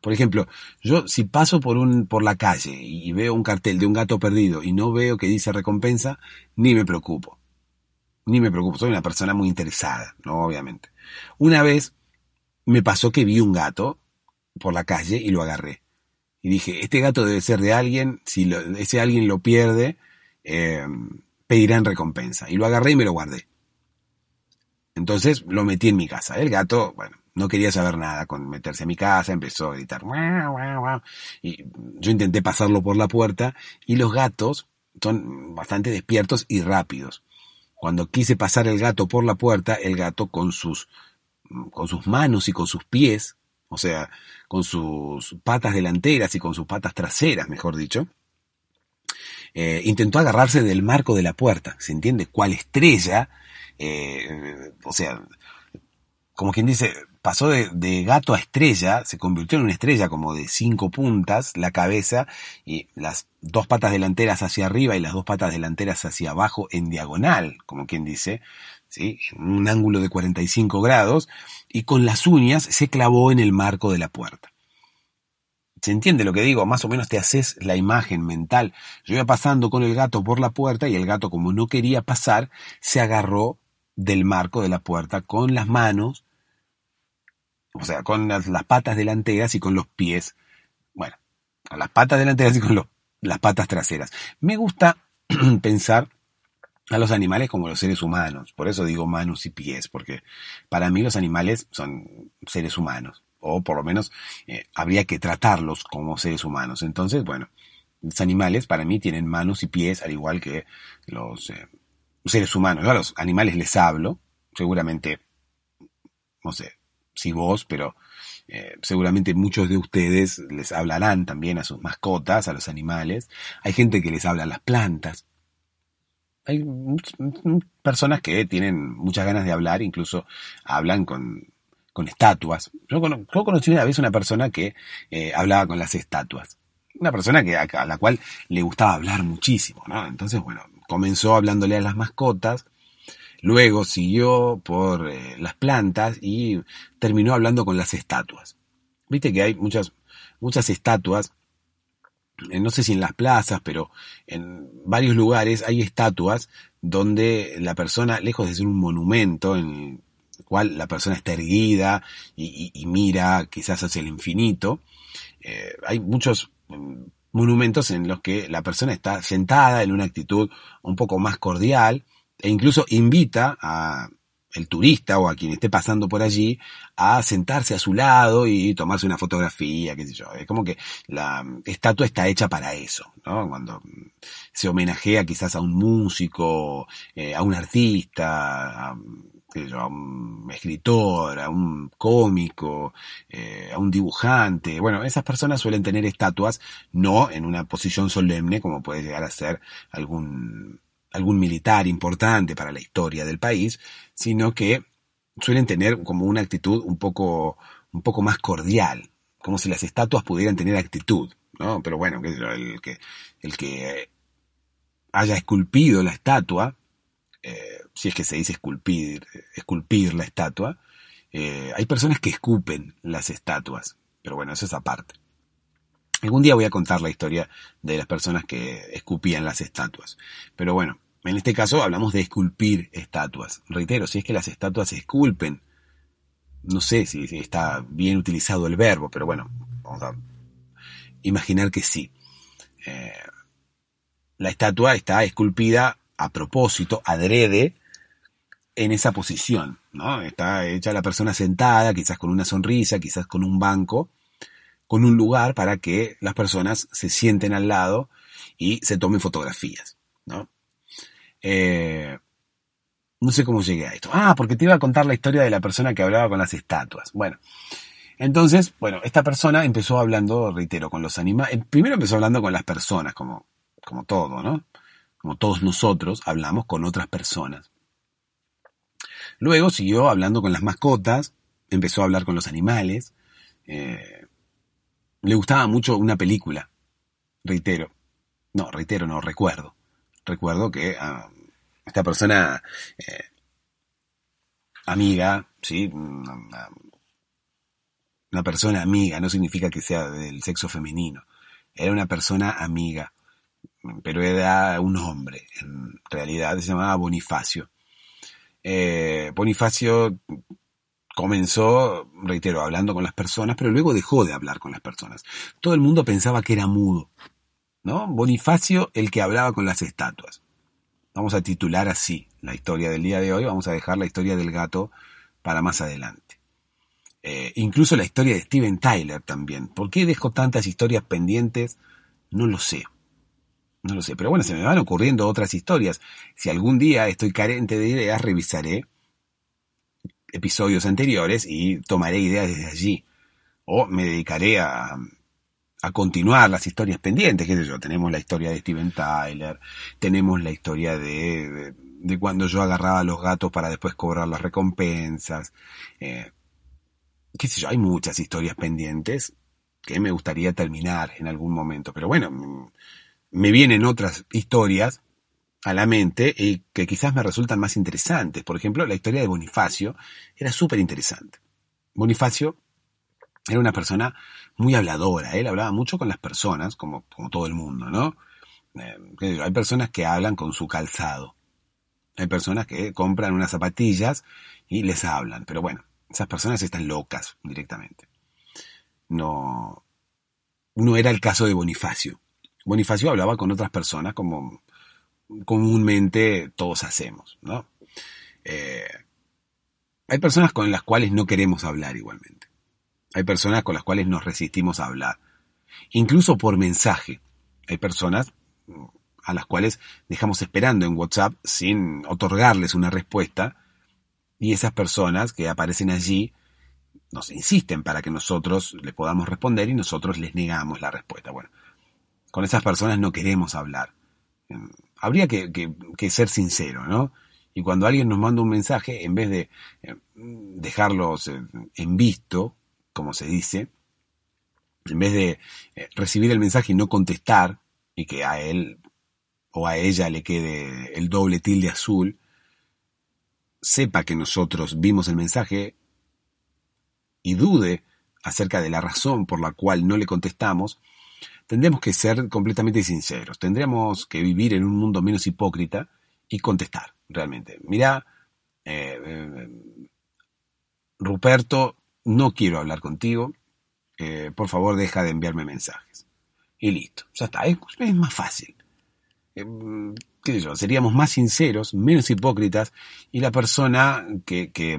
Por ejemplo, yo si paso por un por la calle y veo un cartel de un gato perdido y no veo que dice recompensa, ni me preocupo. Ni me preocupo, soy una persona muy interesada, no obviamente. Una vez me pasó que vi un gato por la calle y lo agarré. Y dije, este gato debe ser de alguien, si ese alguien lo pierde, eh, pedirán recompensa. Y lo agarré y me lo guardé. Entonces lo metí en mi casa. El gato, bueno, no quería saber nada con meterse a mi casa, empezó a gritar. Y yo intenté pasarlo por la puerta y los gatos son bastante despiertos y rápidos. Cuando quise pasar el gato por la puerta, el gato con sus, con sus manos y con sus pies, o sea, con sus patas delanteras y con sus patas traseras, mejor dicho, eh, intentó agarrarse del marco de la puerta, ¿se entiende? ¿Cuál estrella? Eh, o sea, como quien dice, pasó de, gato a estrella, se convirtió en una estrella como de cinco puntas, la cabeza y las dos patas delanteras hacia arriba y las dos patas delanteras hacia abajo en diagonal, como quien dice, ¿sí? en un ángulo de 45 grados, y con las uñas se clavó en el marco de la puerta. ¿Se entiende lo que digo? Más o menos te haces la imagen mental. Yo iba pasando con el gato por la puerta y el gato, como no quería pasar, se agarró del marco de la puerta con las manos o sea, con las, patas delanteras y con los pies, bueno, con las patas delanteras y con las patas traseras. Me gusta pensar a los animales como los seres humanos, por eso digo manos y pies, porque para mí los animales son seres humanos, o por lo menos eh, habría que tratarlos como seres humanos. Entonces, bueno, los animales para mí tienen manos y pies, al igual que los eh, seres humanos. a los animales les hablo, seguramente, no sé, si vos, pero eh, seguramente muchos de ustedes les hablarán también a sus mascotas, a los animales. Hay gente que les habla a las plantas. Hay personas que tienen muchas ganas de hablar, incluso hablan con, con estatuas. Yo, conocí una vez una persona que eh, hablaba con las estatuas. Una persona que, a, la cual le gustaba hablar muchísimo, ¿no? Entonces, bueno, comenzó hablándole a las mascotas, Luego siguió por eh, las plantas y terminó hablando con las estatuas. Viste que hay muchas, muchas estatuas, eh, no sé si en las plazas, pero en varios lugares hay estatuas donde la persona, lejos de ser un monumento en el cual la persona está erguida y, mira quizás hacia el infinito, eh, hay muchos mm, monumentos en los que la persona está sentada en una actitud un poco más cordial e incluso invita a el turista o a quien esté pasando por allí a sentarse a su lado y tomarse una fotografía, qué sé yo. Es como que la estatua está hecha para eso, ¿no? Cuando se homenajea quizás a un músico, eh, a un artista, a, un escritor, a un cómico, eh, a un dibujante. Bueno, esas personas suelen tener estatuas no en una posición solemne como puede llegar a ser algún algún militar importante para la historia del país, sino que suelen tener como una actitud un poco, un poco más cordial, como si las estatuas pudieran tener actitud, ¿no? Pero bueno, el que, el que haya esculpido la estatua, eh, si es que se dice esculpir, esculpir la estatua, eh, hay personas que escupen las estatuas, pero bueno, eso es aparte. Algún día voy a contar la historia de las personas que escupían las estatuas. Pero bueno, en este caso hablamos de esculpir estatuas. Reitero, si es que las estatuas se esculpen, no sé si está bien utilizado el verbo, pero bueno, vamos a imaginar que sí. Eh, la estatua está esculpida a propósito, adrede, en esa posición, ¿no? Está hecha la persona sentada, quizás con una sonrisa, quizás con un banco, con un lugar para que las personas se sienten al lado y se tomen fotografías, ¿no? Eh, no sé cómo llegué a esto. Ah, porque te iba a contar la historia de la persona que hablaba con las estatuas. Bueno, entonces, bueno, esta persona empezó hablando, reitero, con los animales. Eh, primero empezó hablando con las personas, como, como todo, ¿no? Como todos nosotros hablamos con otras personas. Luego siguió hablando con las mascotas, empezó a hablar con los animales. Eh, le gustaba mucho una película, reitero. No, reitero, no, recuerdo. Recuerdo que ah, esta persona, eh, amiga, ¿sí? Una, una persona amiga, no significa que sea del sexo femenino. Era una persona amiga, pero era un hombre, en realidad se llamaba Bonifacio. Eh, Bonifacio comenzó, reitero, hablando con las personas, pero luego dejó de hablar con las personas. Todo el mundo pensaba que era mudo, ¿no? Bonifacio, el que hablaba con las estatuas. Vamos a titular así la historia del día de hoy, vamos a dejar la historia del gato para más adelante. Eh, incluso la historia de Steven Tyler también. ¿Por qué dejo tantas historias pendientes? No lo sé. No lo sé. Pero bueno, se me van ocurriendo otras historias. Si algún día estoy carente de ideas, revisaré episodios anteriores y tomaré ideas desde allí. O me dedicaré a, a continuar las historias pendientes, qué sé yo, tenemos la historia de Steven Tyler, tenemos la historia de, de, cuando yo agarraba a los gatos para después cobrar las recompensas, eh, qué sé yo, hay muchas historias pendientes que me gustaría terminar en algún momento, pero bueno, me vienen otras historias a la mente y que quizás me resultan más interesantes. Por ejemplo, la historia de Bonifacio era súper interesante. Bonifacio era una persona muy habladora, él hablaba mucho con las personas, como, como todo el mundo, ¿no? Eh, hay personas que hablan con su calzado, hay personas que compran unas zapatillas y les hablan, pero bueno, esas personas están locas directamente. No, no era el caso de Bonifacio. Bonifacio hablaba con otras personas como comúnmente todos hacemos, ¿no? Eh, hay personas con las cuales no queremos hablar igualmente. Hay personas con las cuales nos resistimos a hablar. Incluso por mensaje. Hay personas mm, a las cuales dejamos esperando en WhatsApp sin otorgarles una respuesta. Y esas personas que aparecen allí nos insisten para que nosotros les podamos responder y nosotros les negamos la respuesta. Bueno, con esas personas no queremos hablar habría que, ser sincero, ¿no? Y cuando alguien nos manda un mensaje, en vez de eh, dejarlos eh, en visto, como se dice, en vez de eh, recibir el mensaje y no contestar, y que a él o a ella le quede el doble tilde azul, sepa que nosotros vimos el mensaje y dude acerca de la razón por la cual no le contestamos, tendremos que ser completamente sinceros, tendríamos que vivir en un mundo menos hipócrita y contestar, realmente. Mira, eh, eh, Ruperto, no quiero hablar contigo, eh, por favor deja de enviarme mensajes. Y listo, ya está, es, más fácil. ¿Qué sé yo? Seríamos más sinceros, menos hipócritas, y la persona que, que,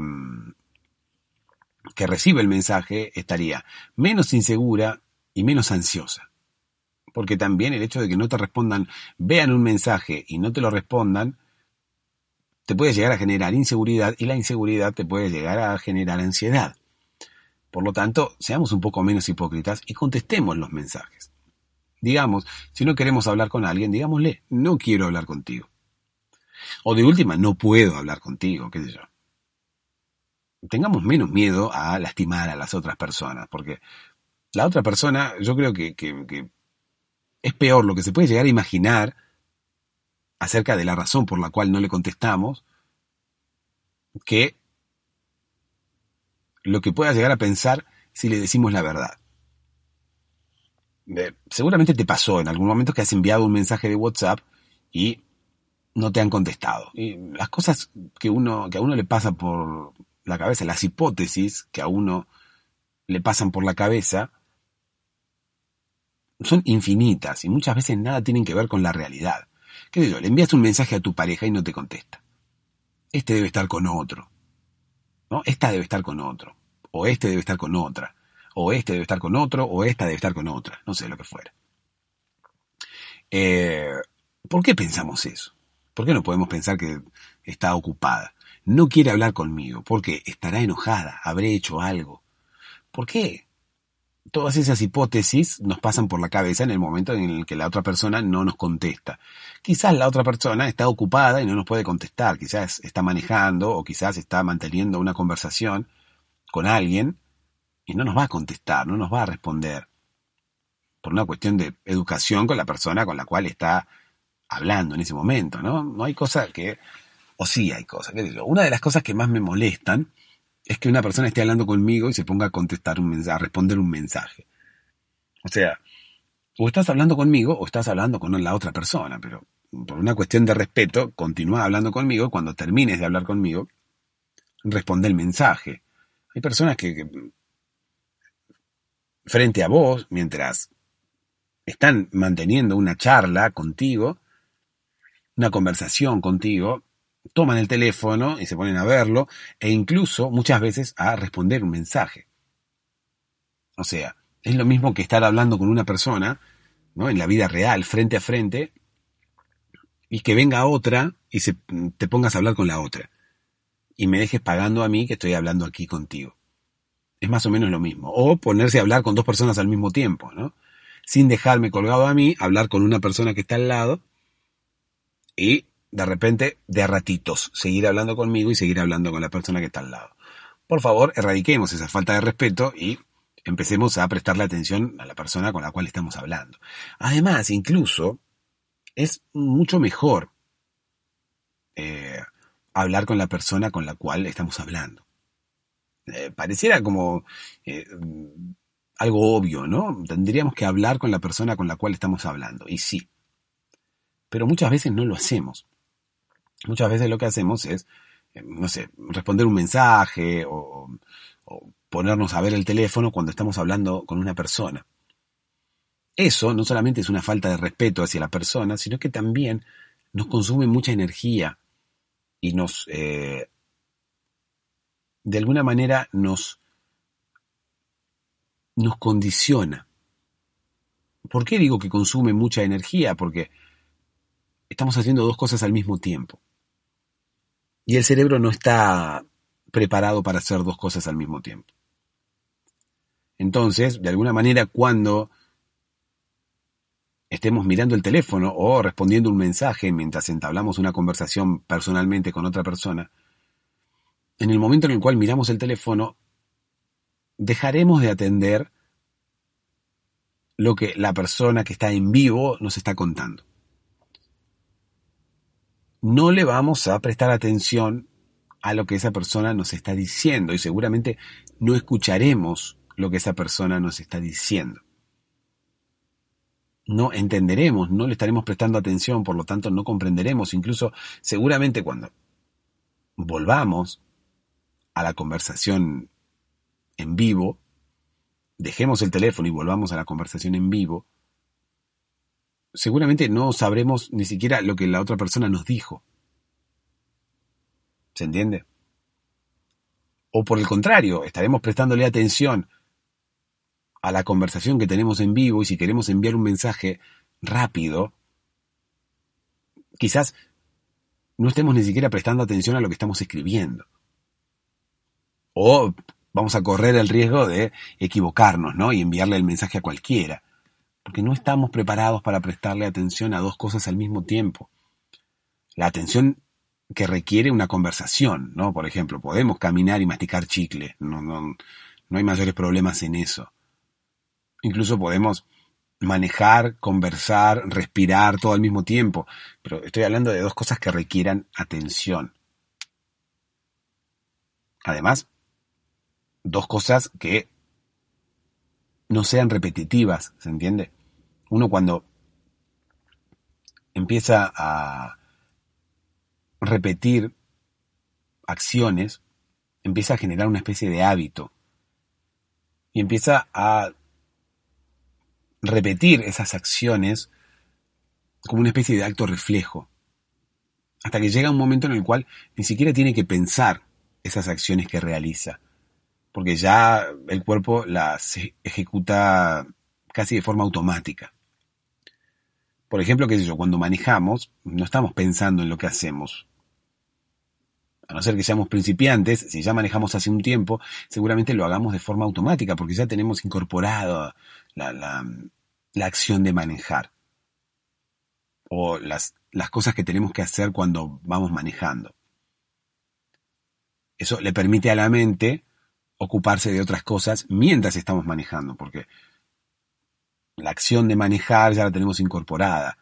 que recibe el mensaje estaría menos insegura y menos ansiosa. Porque también el hecho de que no te respondan, vean un mensaje y no te lo respondan, te puede llegar a generar inseguridad y la inseguridad te puede llegar a generar ansiedad. Por lo tanto, seamos un poco menos hipócritas y contestemos los mensajes. Digamos, si no queremos hablar con alguien, digámosle, no quiero hablar contigo. O de última, no puedo hablar contigo, qué sé yo. Tengamos menos miedo a lastimar a las otras personas, porque la otra persona, yo creo que, que es peor lo que se puede llegar a imaginar acerca de la razón por la cual no le contestamos que lo que pueda llegar a pensar si le decimos la verdad. Eh, seguramente te pasó en algún momento que has enviado un mensaje de WhatsApp y no te han contestado. Y las cosas que uno que a uno le pasa por la cabeza, las hipótesis que a uno le pasan por la cabeza son infinitas y muchas veces nada tienen que ver con la realidad. ¿Qué digo? Le envías un mensaje a tu pareja y no te contesta. Este debe estar con otro. ¿No? Esta debe estar con otro. O este debe estar con otra. O este debe estar con otro. O esta debe estar con otra. No sé lo que fuera. Eh, ¿Por qué pensamos eso? ¿Por qué no podemos pensar que está ocupada? No quiere hablar conmigo. porque Estará enojada. Habré hecho algo. ¿Por qué? Todas esas hipótesis nos pasan por la cabeza en el momento en el que la otra persona no nos contesta. Quizás la otra persona está ocupada y no nos puede contestar, quizás está manejando o quizás está manteniendo una conversación con alguien y no nos va a contestar, no nos va a responder. Por una cuestión de educación con la persona con la cual está hablando en ese momento, ¿no? No hay cosa que... O sí hay cosas. Una de las cosas que más me molestan es que una persona esté hablando conmigo y se ponga a contestar un mensaje, a responder un mensaje. O sea, o estás hablando conmigo o estás hablando con la otra persona, pero por una cuestión de respeto, continúa hablando conmigo cuando termines de hablar conmigo, responde el mensaje. Hay personas que, que frente a vos, mientras están manteniendo una charla contigo, una conversación contigo, toman el teléfono y se ponen a verlo e incluso muchas veces a responder un mensaje. O sea, es lo mismo que estar hablando con una persona, ¿no? En la vida real, frente a frente, y que venga otra y se, te pongas a hablar con la otra. Y me dejes pagando a mí que estoy hablando aquí contigo. Es más o menos lo mismo. O ponerse a hablar con dos personas al mismo tiempo, ¿no? Sin dejarme colgado a mí, hablar con una persona que está al lado y de repente, de ratitos, seguir hablando conmigo y seguir hablando con la persona que está al lado. Por favor, erradiquemos esa falta de respeto y empecemos a prestarle atención a la persona con la cual estamos hablando. Además, incluso, es mucho mejor eh, hablar con la persona con la cual estamos hablando. Eh, pareciera como eh, algo obvio, ¿no? Tendríamos que hablar con la persona con la cual estamos hablando, y sí. Pero muchas veces no lo hacemos. Muchas veces lo que hacemos es, eh, no sé, responder un mensaje o, ponernos a ver el teléfono cuando estamos hablando con una persona. Eso no solamente es una falta de respeto hacia la persona, sino que también nos consume mucha energía y nos, eh, de alguna manera, nos, nos condiciona. ¿Por qué digo que consume mucha energía? Porque estamos haciendo dos cosas al mismo tiempo. Y el cerebro no está preparado para hacer dos cosas al mismo tiempo. Entonces, de alguna manera, cuando estemos mirando el teléfono o respondiendo un mensaje mientras entablamos una conversación personalmente con otra persona, en el momento en el cual miramos el teléfono, dejaremos de atender lo que la persona que está en vivo nos está contando no le vamos a prestar atención a lo que esa persona nos está diciendo y seguramente no escucharemos lo que esa persona nos está diciendo. no entenderemos, no le estaremos prestando atención, por lo tanto no comprenderemos. Incluso seguramente cuando volvamos a la conversación en vivo, dejemos el teléfono y volvamos a la conversación en vivo, seguramente no sabremos ni siquiera lo que la otra persona nos dijo. ¿Se entiende? O por el contrario, estaremos prestándole atención a la conversación que tenemos en vivo y si queremos enviar un mensaje rápido, quizás no estemos ni siquiera prestando atención a lo que estamos escribiendo. O vamos a correr el riesgo de equivocarnos, ¿no? Y enviarle el mensaje a cualquiera. Porque no estamos preparados para prestarle atención a dos cosas al mismo tiempo. La atención que requiere una conversación, ¿no? Por ejemplo, podemos caminar y masticar chicle. No, no, no hay mayores problemas en eso. Incluso podemos manejar, conversar, respirar todo al mismo tiempo. Pero estoy hablando de dos cosas que requieran atención. Además, dos cosas que no sean repetitivas, ¿se entiende? Uno cuando empieza a repetir acciones, empieza a generar una especie de hábito y empieza a repetir esas acciones como una especie de acto reflejo, hasta que llega un momento en el cual ni siquiera tiene que pensar esas acciones que realiza, porque ya el cuerpo las ejecuta casi de forma automática. Por ejemplo, qué sé yo, cuando manejamos, no estamos pensando en lo que hacemos. A no ser que seamos principiantes, si ya manejamos hace un tiempo, seguramente lo hagamos de forma automática, porque ya tenemos incorporado la, la, acción de manejar. O las, las cosas que tenemos que hacer cuando vamos manejando. Eso le permite a la mente ocuparse de otras cosas mientras estamos manejando, porque la acción de manejar ya la tenemos incorporada,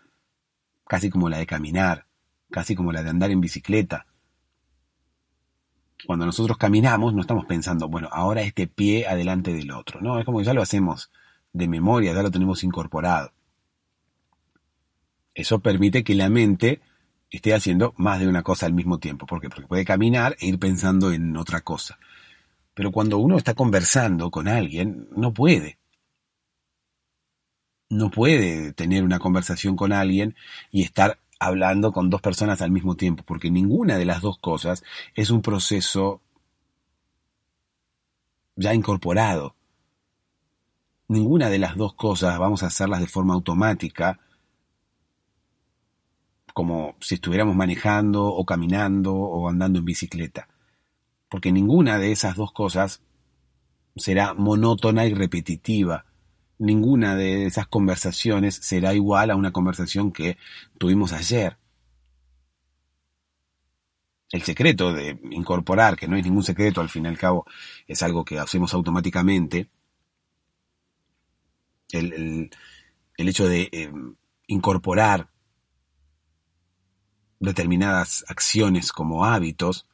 casi como la de caminar, casi como la de andar en bicicleta. Cuando nosotros caminamos no estamos pensando, bueno, ahora este pie adelante del otro, no, es como que ya lo hacemos de memoria, ya lo tenemos incorporado. Eso permite que la mente esté haciendo más de una cosa al mismo tiempo. ¿Por qué? Porque puede caminar e ir pensando en otra cosa. Pero cuando uno está conversando con alguien, no puede. No puede tener una conversación con alguien y estar hablando con dos personas al mismo tiempo, porque ninguna de las dos cosas es un proceso ya incorporado ninguna de las dos cosas vamos a hacerlas de forma automática, como si estuviéramos manejando o caminando o andando en bicicleta. Porque ninguna de esas dos cosas será monótona y repetitiva. Ninguna de esas conversaciones será igual a una conversación que tuvimos ayer. El secreto de incorporar, que no es ningún secreto, al fin y al cabo es algo que hacemos automáticamente, el, hecho de eh, incorporar determinadas acciones como hábitos,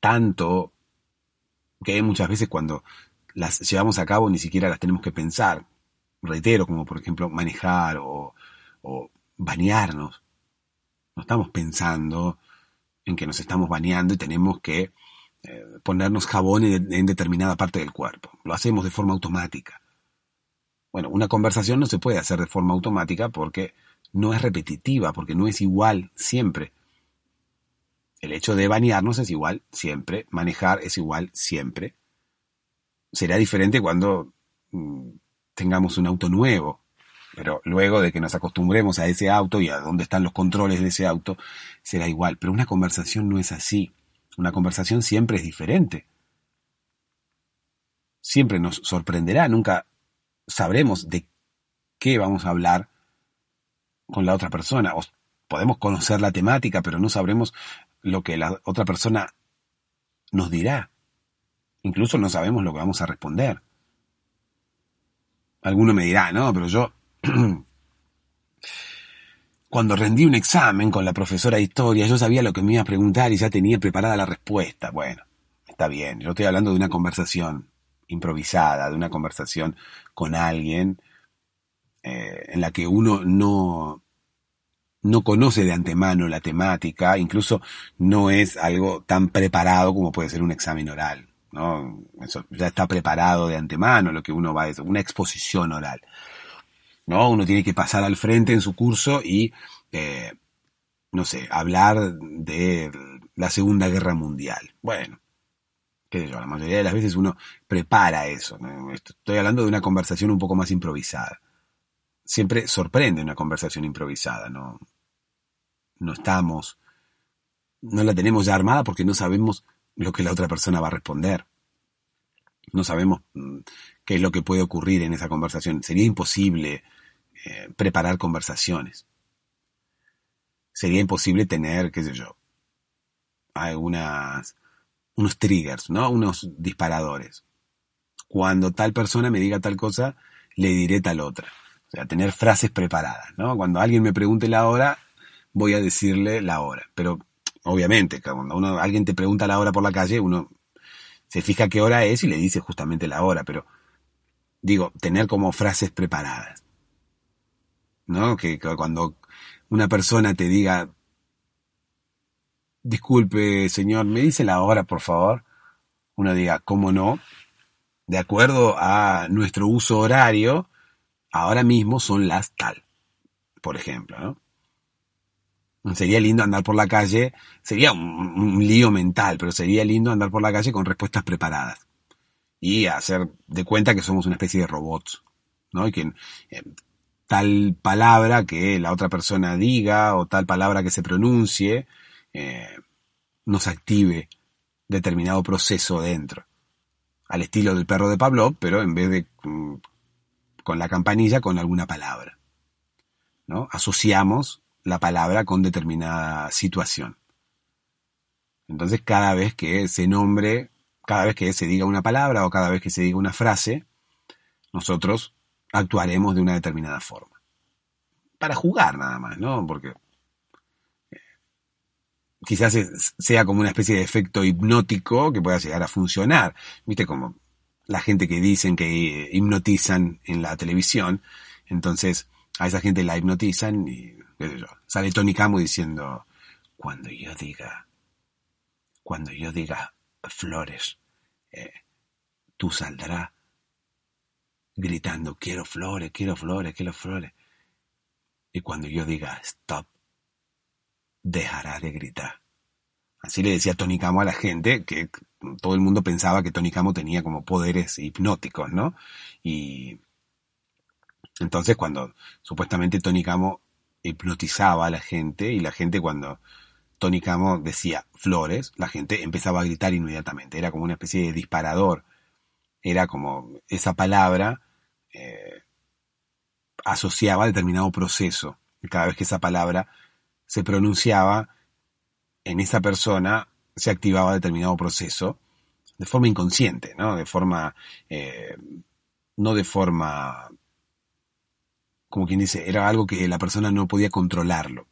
tanto que muchas veces cuando las llevamos a cabo ni siquiera las tenemos que pensar. Reitero, como por ejemplo manejar o, bañarnos. No estamos pensando en que nos estamos bañando y tenemos que eh, ponernos jabón en, determinada parte del cuerpo. Lo hacemos de forma automática. Bueno, una conversación no se puede hacer de forma automática porque no es repetitiva, porque no es igual siempre. El hecho de bañarnos es igual siempre, manejar es igual siempre. Será diferente cuando mm, tengamos un auto nuevo, pero luego de que nos acostumbremos a ese auto y a dónde están los controles de ese auto, será igual. Pero una conversación no es así. Una conversación siempre es diferente. Siempre nos sorprenderá, nunca sabremos de qué vamos a hablar con la otra persona. O podemos conocer la temática, pero no sabremos lo que la otra persona nos dirá. Incluso no sabemos lo que vamos a responder. Alguno me dirá, no, pero yo Cuando rendí un examen con la profesora de historia, yo sabía lo que me iba a preguntar y ya tenía preparada la respuesta. Bueno, está bien, yo estoy hablando de una conversación improvisada, de una conversación con alguien eh, en la que uno no, no conoce de antemano la temática, incluso no es algo tan preparado como puede ser un examen oral. ¿no? Eso ya está preparado de antemano lo que uno va a decir, una exposición oral. ¿no? Uno tiene que pasar al frente en su curso y, eh, no sé, hablar de la Segunda Guerra Mundial. Bueno, qué sé yo, la mayoría de las veces uno prepara eso. Estoy hablando de una conversación un poco más improvisada. Siempre sorprende una conversación improvisada, ¿no? No estamos, no la tenemos ya armada porque no sabemos lo que la otra persona va a responder. No sabemos mm, qué es lo que puede ocurrir en esa conversación. Sería imposible eh, preparar conversaciones. Sería imposible tener, qué sé yo, algunas, unos triggers, ¿no? Unos disparadores. Cuando tal persona me diga tal cosa, le diré tal otra. O sea, tener frases preparadas, ¿no? Cuando alguien me pregunte la hora, voy a decirle la hora. Pero, obviamente, cuando uno, alguien te pregunta la hora por la calle, uno se fija qué hora es y le dice justamente la hora. Pero, digo, tener como frases preparadas. ¿No? Que, que cuando una persona te diga, disculpe, señor, ¿me dice la hora, por favor? Uno diga, ¿cómo no? De acuerdo a nuestro uso horario, ahora mismo son las tal, por ejemplo, ¿no? Sería lindo andar por la calle, sería un, lío mental, pero sería lindo andar por la calle con respuestas preparadas y hacer de cuenta que somos una especie de robots, ¿no? Y que eh, tal palabra que la otra persona diga o tal palabra que se pronuncie eh, nos active determinado proceso dentro. Al estilo del perro de Pablo, pero en vez de mm, con la campanilla, con alguna palabra. ¿no? Asociamos la palabra con determinada situación. Entonces, cada vez que se nombre, cada vez que se diga una palabra o cada vez que se diga una frase, nosotros actuaremos de una determinada forma. Para jugar nada más, ¿no? Porque quizás sea como una especie de efecto hipnótico que pueda llegar a funcionar. Viste la gente que dicen que hipnotizan en la televisión, entonces a esa gente la hipnotizan y sale Tony Camo diciendo, cuando yo diga, cuando yo diga flores, eh, tú saldrás gritando, quiero flores, quiero flores, quiero flores. Y cuando yo diga stop, dejará de gritar. Así le decía Tony Camo a la gente, que todo el mundo pensaba que Tony Camo tenía como poderes hipnóticos, ¿no? Y entonces cuando supuestamente Tony Camo hipnotizaba a la gente y la gente cuando Tony Camo decía flores, la gente empezaba a gritar inmediatamente. Era como una especie de disparador. Era como esa palabra eh, asociaba a determinado proceso. Y cada vez que esa palabra se pronunciaba, en esa persona se activaba determinado proceso de forma inconsciente, ¿no? De forma, eh, no de forma, como quien dice, era algo que la persona no podía controlarlo.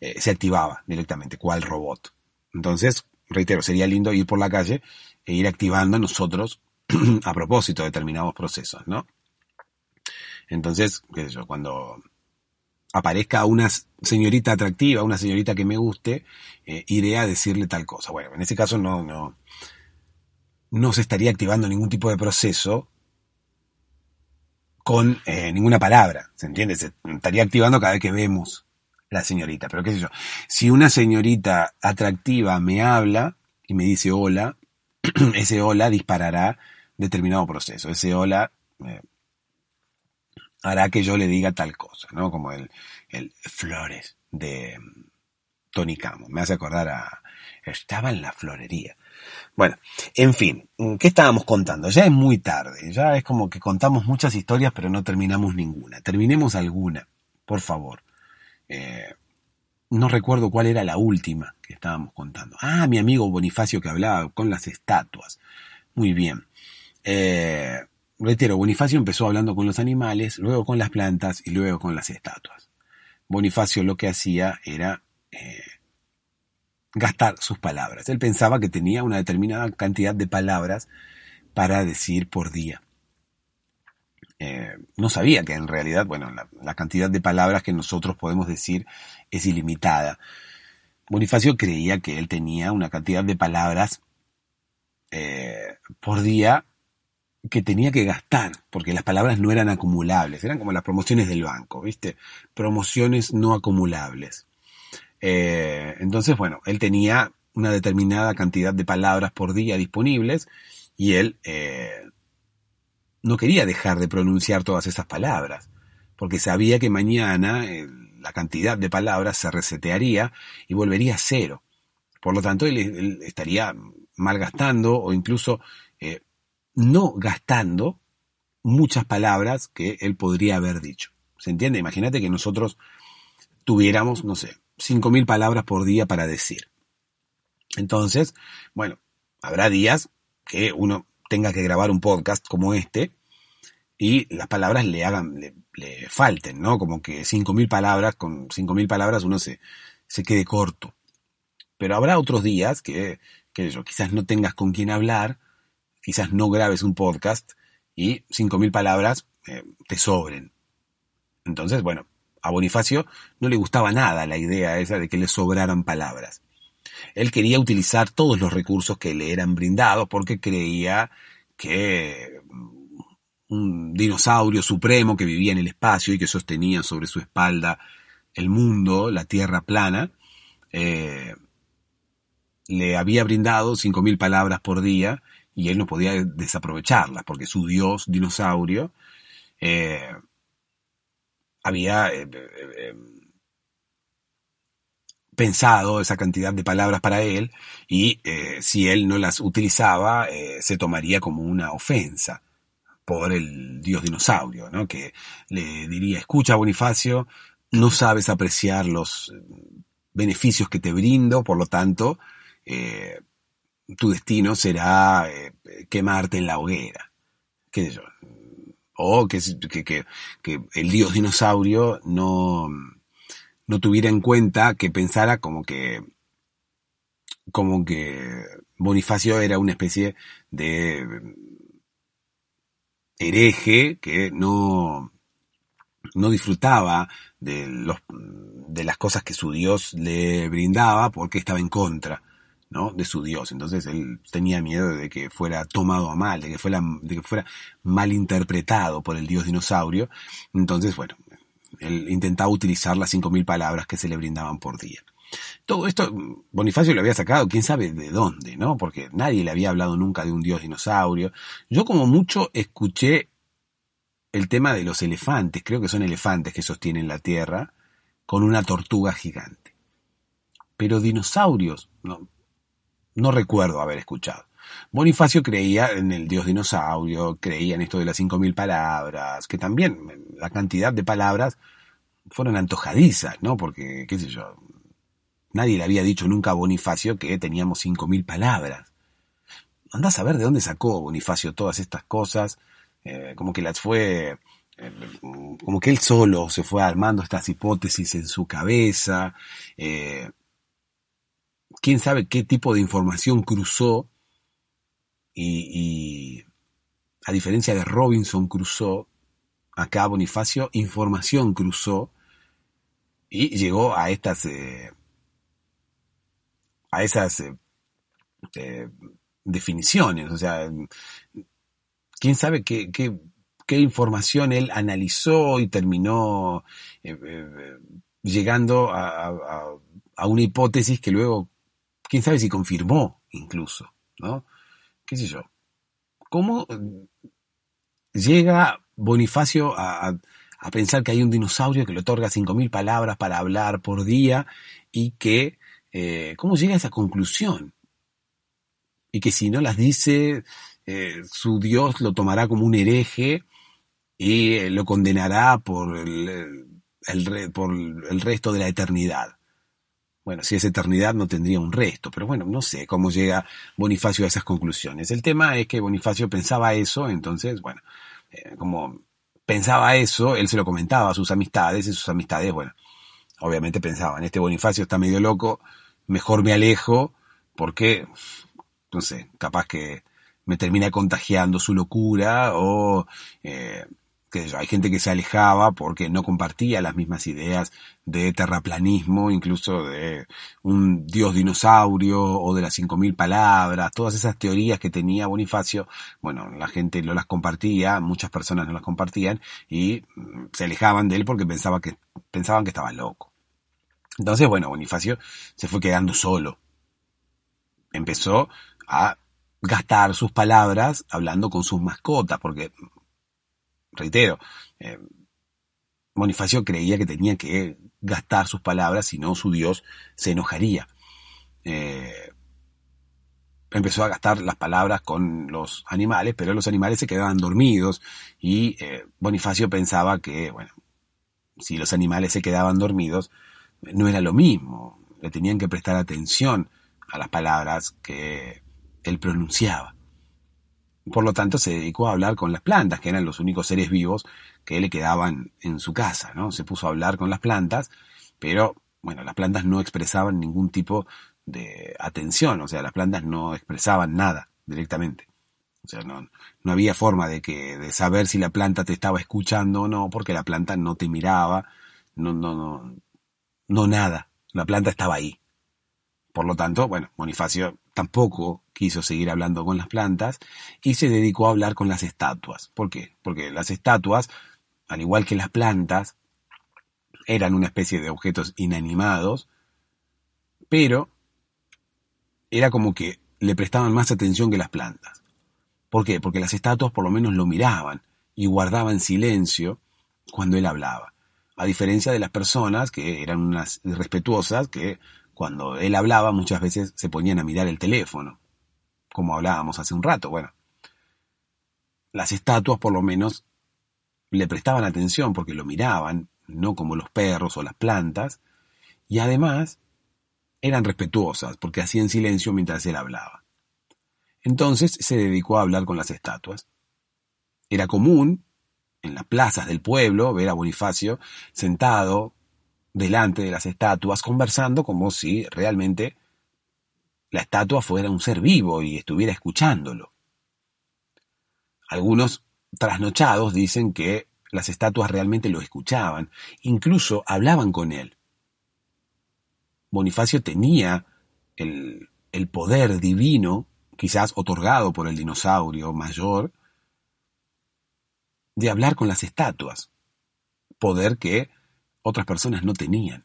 Eh, se activaba directamente, cual robot. Entonces, reitero, sería lindo ir por la calle e ir activando nosotros a propósito determinados procesos, ¿no? Entonces, qué sé yo, cuando aparezca una señorita atractiva, una señorita que me guste, eh, iré a decirle tal cosa. Bueno, en ese caso no, no, no se estaría activando ningún tipo de proceso con eh, ninguna palabra, ¿se entiende? Se estaría activando cada vez que vemos la señorita, pero qué sé yo. Si una señorita atractiva me habla y me dice hola, ese hola disparará determinado proceso. Ese hola eh, hará que yo le diga tal cosa, ¿no? Como el, el Flores de mm, Tony Camo. Me hace acordar a... Estaba en la florería. Bueno, en fin, ¿qué estábamos contando? Ya es muy tarde, ya es como que contamos muchas historias pero no terminamos ninguna. Terminemos alguna, por favor. Eh, no recuerdo cuál era la última que estábamos contando. Ah, mi amigo Bonifacio que hablaba con las estatuas. Muy bien. Eh, reitero, Bonifacio empezó hablando con los animales, luego con las plantas y luego con las estatuas. Bonifacio lo que hacía era eh, gastar sus palabras. Él pensaba que tenía una determinada cantidad de palabras para decir por día. eh, no sabía que en realidad, bueno, la, cantidad de palabras que nosotros podemos decir es ilimitada. Bonifacio creía que él tenía una cantidad de palabras eh, por día que tenía que gastar, porque las palabras no eran acumulables, eran como las promociones del banco, ¿viste? Promociones no acumulables. Eh, entonces, bueno, él tenía una determinada cantidad de palabras por día disponibles y él no quería dejar de pronunciar todas esas palabras, porque sabía que mañana eh, la cantidad de palabras se resetearía y volvería a cero. Por lo tanto, él, estaría malgastando o incluso eh, no gastando muchas palabras que él podría haber dicho. ¿Se entiende? Imagínate que nosotros tuviéramos, no sé, 5.000 palabras por día para decir. Entonces, bueno, habrá días que uno tenga que grabar un podcast como este y las palabras le hagan, le, falten, ¿no? Como que 5.000 palabras, con 5.000 palabras uno se, se quede corto. Pero habrá otros días que, que yo, quizás no tengas con quién hablar, quizás no grabes un podcast y 5.000 palabras eh, te sobren. Entonces, bueno, a Bonifacio no le gustaba nada la idea esa de que le sobraran palabras. Él quería utilizar todos los recursos que le eran brindados porque creía que un dinosaurio supremo que vivía en el espacio y que sostenía sobre su espalda el mundo, la tierra plana, eh, le había brindado 5.000 palabras por día y él no podía desaprovecharlas porque su dios dinosaurio eh, había eh, pensado esa cantidad de palabras para él y si él no las utilizaba se tomaría como una ofensa por el dios dinosaurio, ¿no? que le diría, escucha Bonifacio, no sabes apreciar los beneficios que te brindo, por lo tanto, eh, tu destino será eh, quemarte en la hoguera. ¿Qué sé yo? O que, que, el dios dinosaurio no, no tuviera en cuenta que pensara como que como que Bonifacio era una especie de hereje que no, no disfrutaba de, los, de las cosas que su Dios le brindaba porque estaba en contra ¿no? de su Dios. Entonces él tenía miedo de que fuera tomado a mal, de que fuera, de que fuera mal interpretado por el Dios dinosaurio. Entonces, bueno, él intentaba utilizar las 5.000 palabras que se le brindaban por día. Todo esto Bonifacio lo había sacado, quién sabe de dónde, ¿no? Porque nadie le había hablado nunca de un dios dinosaurio. Yo como mucho escuché el tema de los elefantes, creo que son elefantes que sostienen la Tierra, con una tortuga gigante. Pero dinosaurios, no, no recuerdo haber escuchado. Bonifacio creía en el dios dinosaurio, creía en esto de las 5.000 palabras, que también la cantidad de palabras fueron antojadizas, ¿no? Porque, qué sé yo, Nadie le había dicho nunca a Bonifacio que teníamos cinco mil palabras. Andás a saber de dónde sacó Bonifacio todas estas cosas, eh, como que las fue, eh, como que él solo se fue armando estas hipótesis en su cabeza. Eh, quién sabe qué tipo de información cruzó y, a diferencia de Robinson cruzó, acá Bonifacio información cruzó y llegó a estas a esas eh, eh, definiciones. O sea, quién sabe qué, qué, información él analizó y terminó eh, llegando a, una hipótesis que luego, quién sabe si confirmó incluso, ¿no? ¿Qué sé yo? ¿Cómo llega Bonifacio a, pensar que hay un dinosaurio que le otorga 5.000 palabras para hablar por día y que eh, ¿cómo llega a esa conclusión? Y que si no las dice, eh, su Dios lo tomará como un hereje y eh, lo condenará por el, por el resto de la eternidad. Bueno, si es eternidad no tendría un resto, pero bueno, no sé cómo llega Bonifacio a esas conclusiones. El tema es que Bonifacio pensaba eso, entonces, bueno, como pensaba eso, él se lo comentaba a sus amistades y sus amistades, bueno, obviamente pensaban, este Bonifacio está medio loco, mejor me alejo porque, no sé, capaz que me termina contagiando su locura o, eh, hay gente que se alejaba porque no compartía las mismas ideas de terraplanismo, incluso de un dios dinosaurio o de las cinco mil palabras, todas esas teorías que tenía Bonifacio, bueno, la gente no las compartía, muchas personas no las compartían y mm, se alejaban de él porque pensaba que, pensaban que estaba loco. Entonces, bueno, Bonifacio se fue quedando solo. Empezó a gastar sus palabras hablando con sus mascotas, porque reitero, eh, Bonifacio creía que tenía que gastar sus palabras, si no su Dios se enojaría. Eh, empezó a gastar las palabras con los animales, pero los animales se quedaban dormidos y eh, Bonifacio pensaba que, bueno, si los animales se quedaban dormidos, no era lo mismo, le tenían que prestar atención a las palabras que él pronunciaba. Por lo tanto, se dedicó a hablar con las plantas, que eran los únicos seres vivos que le quedaban en su casa, ¿no? Se puso a hablar con las plantas, pero, bueno, las plantas no expresaban ningún tipo de atención, o sea, las plantas no expresaban nada directamente. O sea, no, no había forma de que, de saber si la planta te estaba escuchando o no, porque la planta no te miraba, no, no, no, no nada. La planta estaba ahí. Por lo tanto, bueno, Bonifacio tampoco quiso seguir hablando con las plantas y se dedicó a hablar con las estatuas. ¿Por qué? Porque las estatuas, al igual que las plantas, eran una especie de objetos inanimados, pero era como que le prestaban más atención que las plantas. ¿Por qué? Porque las estatuas por lo menos lo miraban y guardaban silencio cuando él hablaba. A diferencia de las personas que eran unas irrespetuosas que cuando él hablaba muchas veces se ponían a mirar el teléfono, como hablábamos hace un rato. Bueno, las estatuas por lo menos le prestaban atención porque lo miraban, no como los perros o las plantas, y además eran respetuosas porque hacían silencio mientras él hablaba. Entonces se dedicó a hablar con las estatuas. Era común en las plazas del pueblo ver a Bonifacio sentado delante de las estatuas conversando como si realmente la estatua fuera un ser vivo y estuviera escuchándolo. Algunos trasnochados dicen que las estatuas realmente lo escuchaban, incluso hablaban con él. Bonifacio tenía el, poder divino, quizás otorgado por el dinosaurio mayor, de hablar con las estatuas, poder que otras personas no tenían.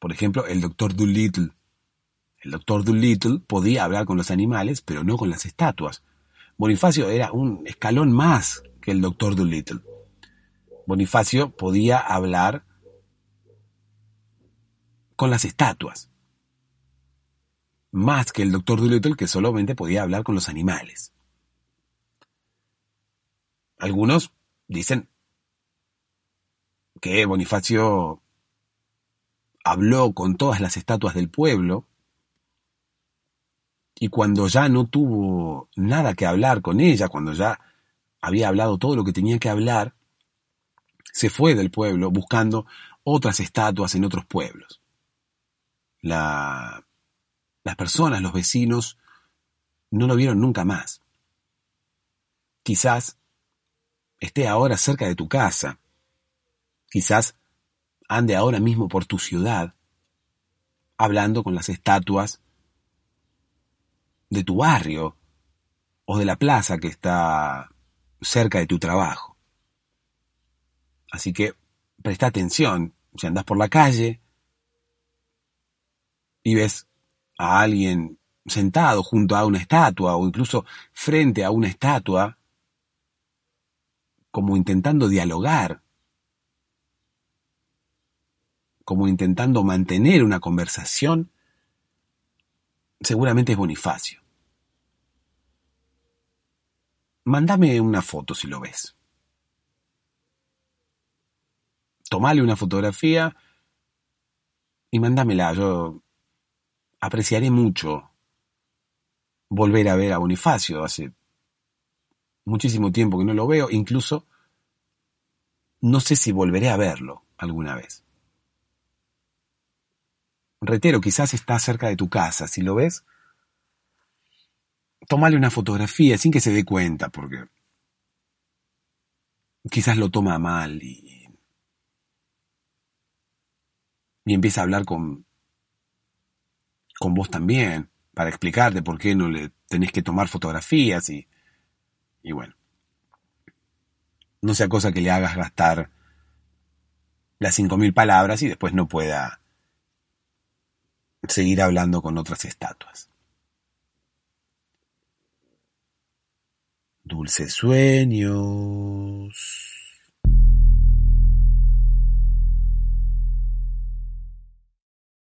Por ejemplo, el doctor Doolittle. El doctor Doolittle podía hablar con los animales, pero no con las estatuas. Bonifacio era un escalón más que el doctor Doolittle. Bonifacio podía hablar con las estatuas, más que el doctor Doolittle que solamente podía hablar con los animales. Algunos dicen que Bonifacio habló con todas las estatuas del pueblo y cuando ya no tuvo nada que hablar con ella, cuando ya había hablado todo lo que tenía que hablar, se fue del pueblo buscando otras estatuas en otros pueblos. La, las personas, los vecinos, no lo vieron nunca más. Quizás esté ahora cerca de tu casa, Quizás ande ahora mismo por tu ciudad, hablando con las estatuas de tu barrio o de la plaza que está cerca de tu trabajo. Así que presta atención, si andas por la calle y ves a alguien sentado junto a una estatua o incluso frente a una estatua, como intentando dialogar como intentando mantener una conversación, seguramente es Bonifacio. Mándame una foto si lo ves. Tomale una fotografía y mándamela. Yo apreciaré mucho volver a ver a Bonifacio. Hace muchísimo tiempo que no lo veo. Incluso no sé si volveré a verlo alguna vez. Reitero, quizás está cerca de tu casa. Si lo ves, tómale una fotografía sin que se dé cuenta, porque quizás lo toma mal y, y empieza a hablar con, con vos también, para explicarte por qué no le tenés que tomar fotografías y, y bueno. No sea cosa que le hagas gastar las cinco mil palabras y después no pueda seguir hablando con otras estatuas. Dulces sueños.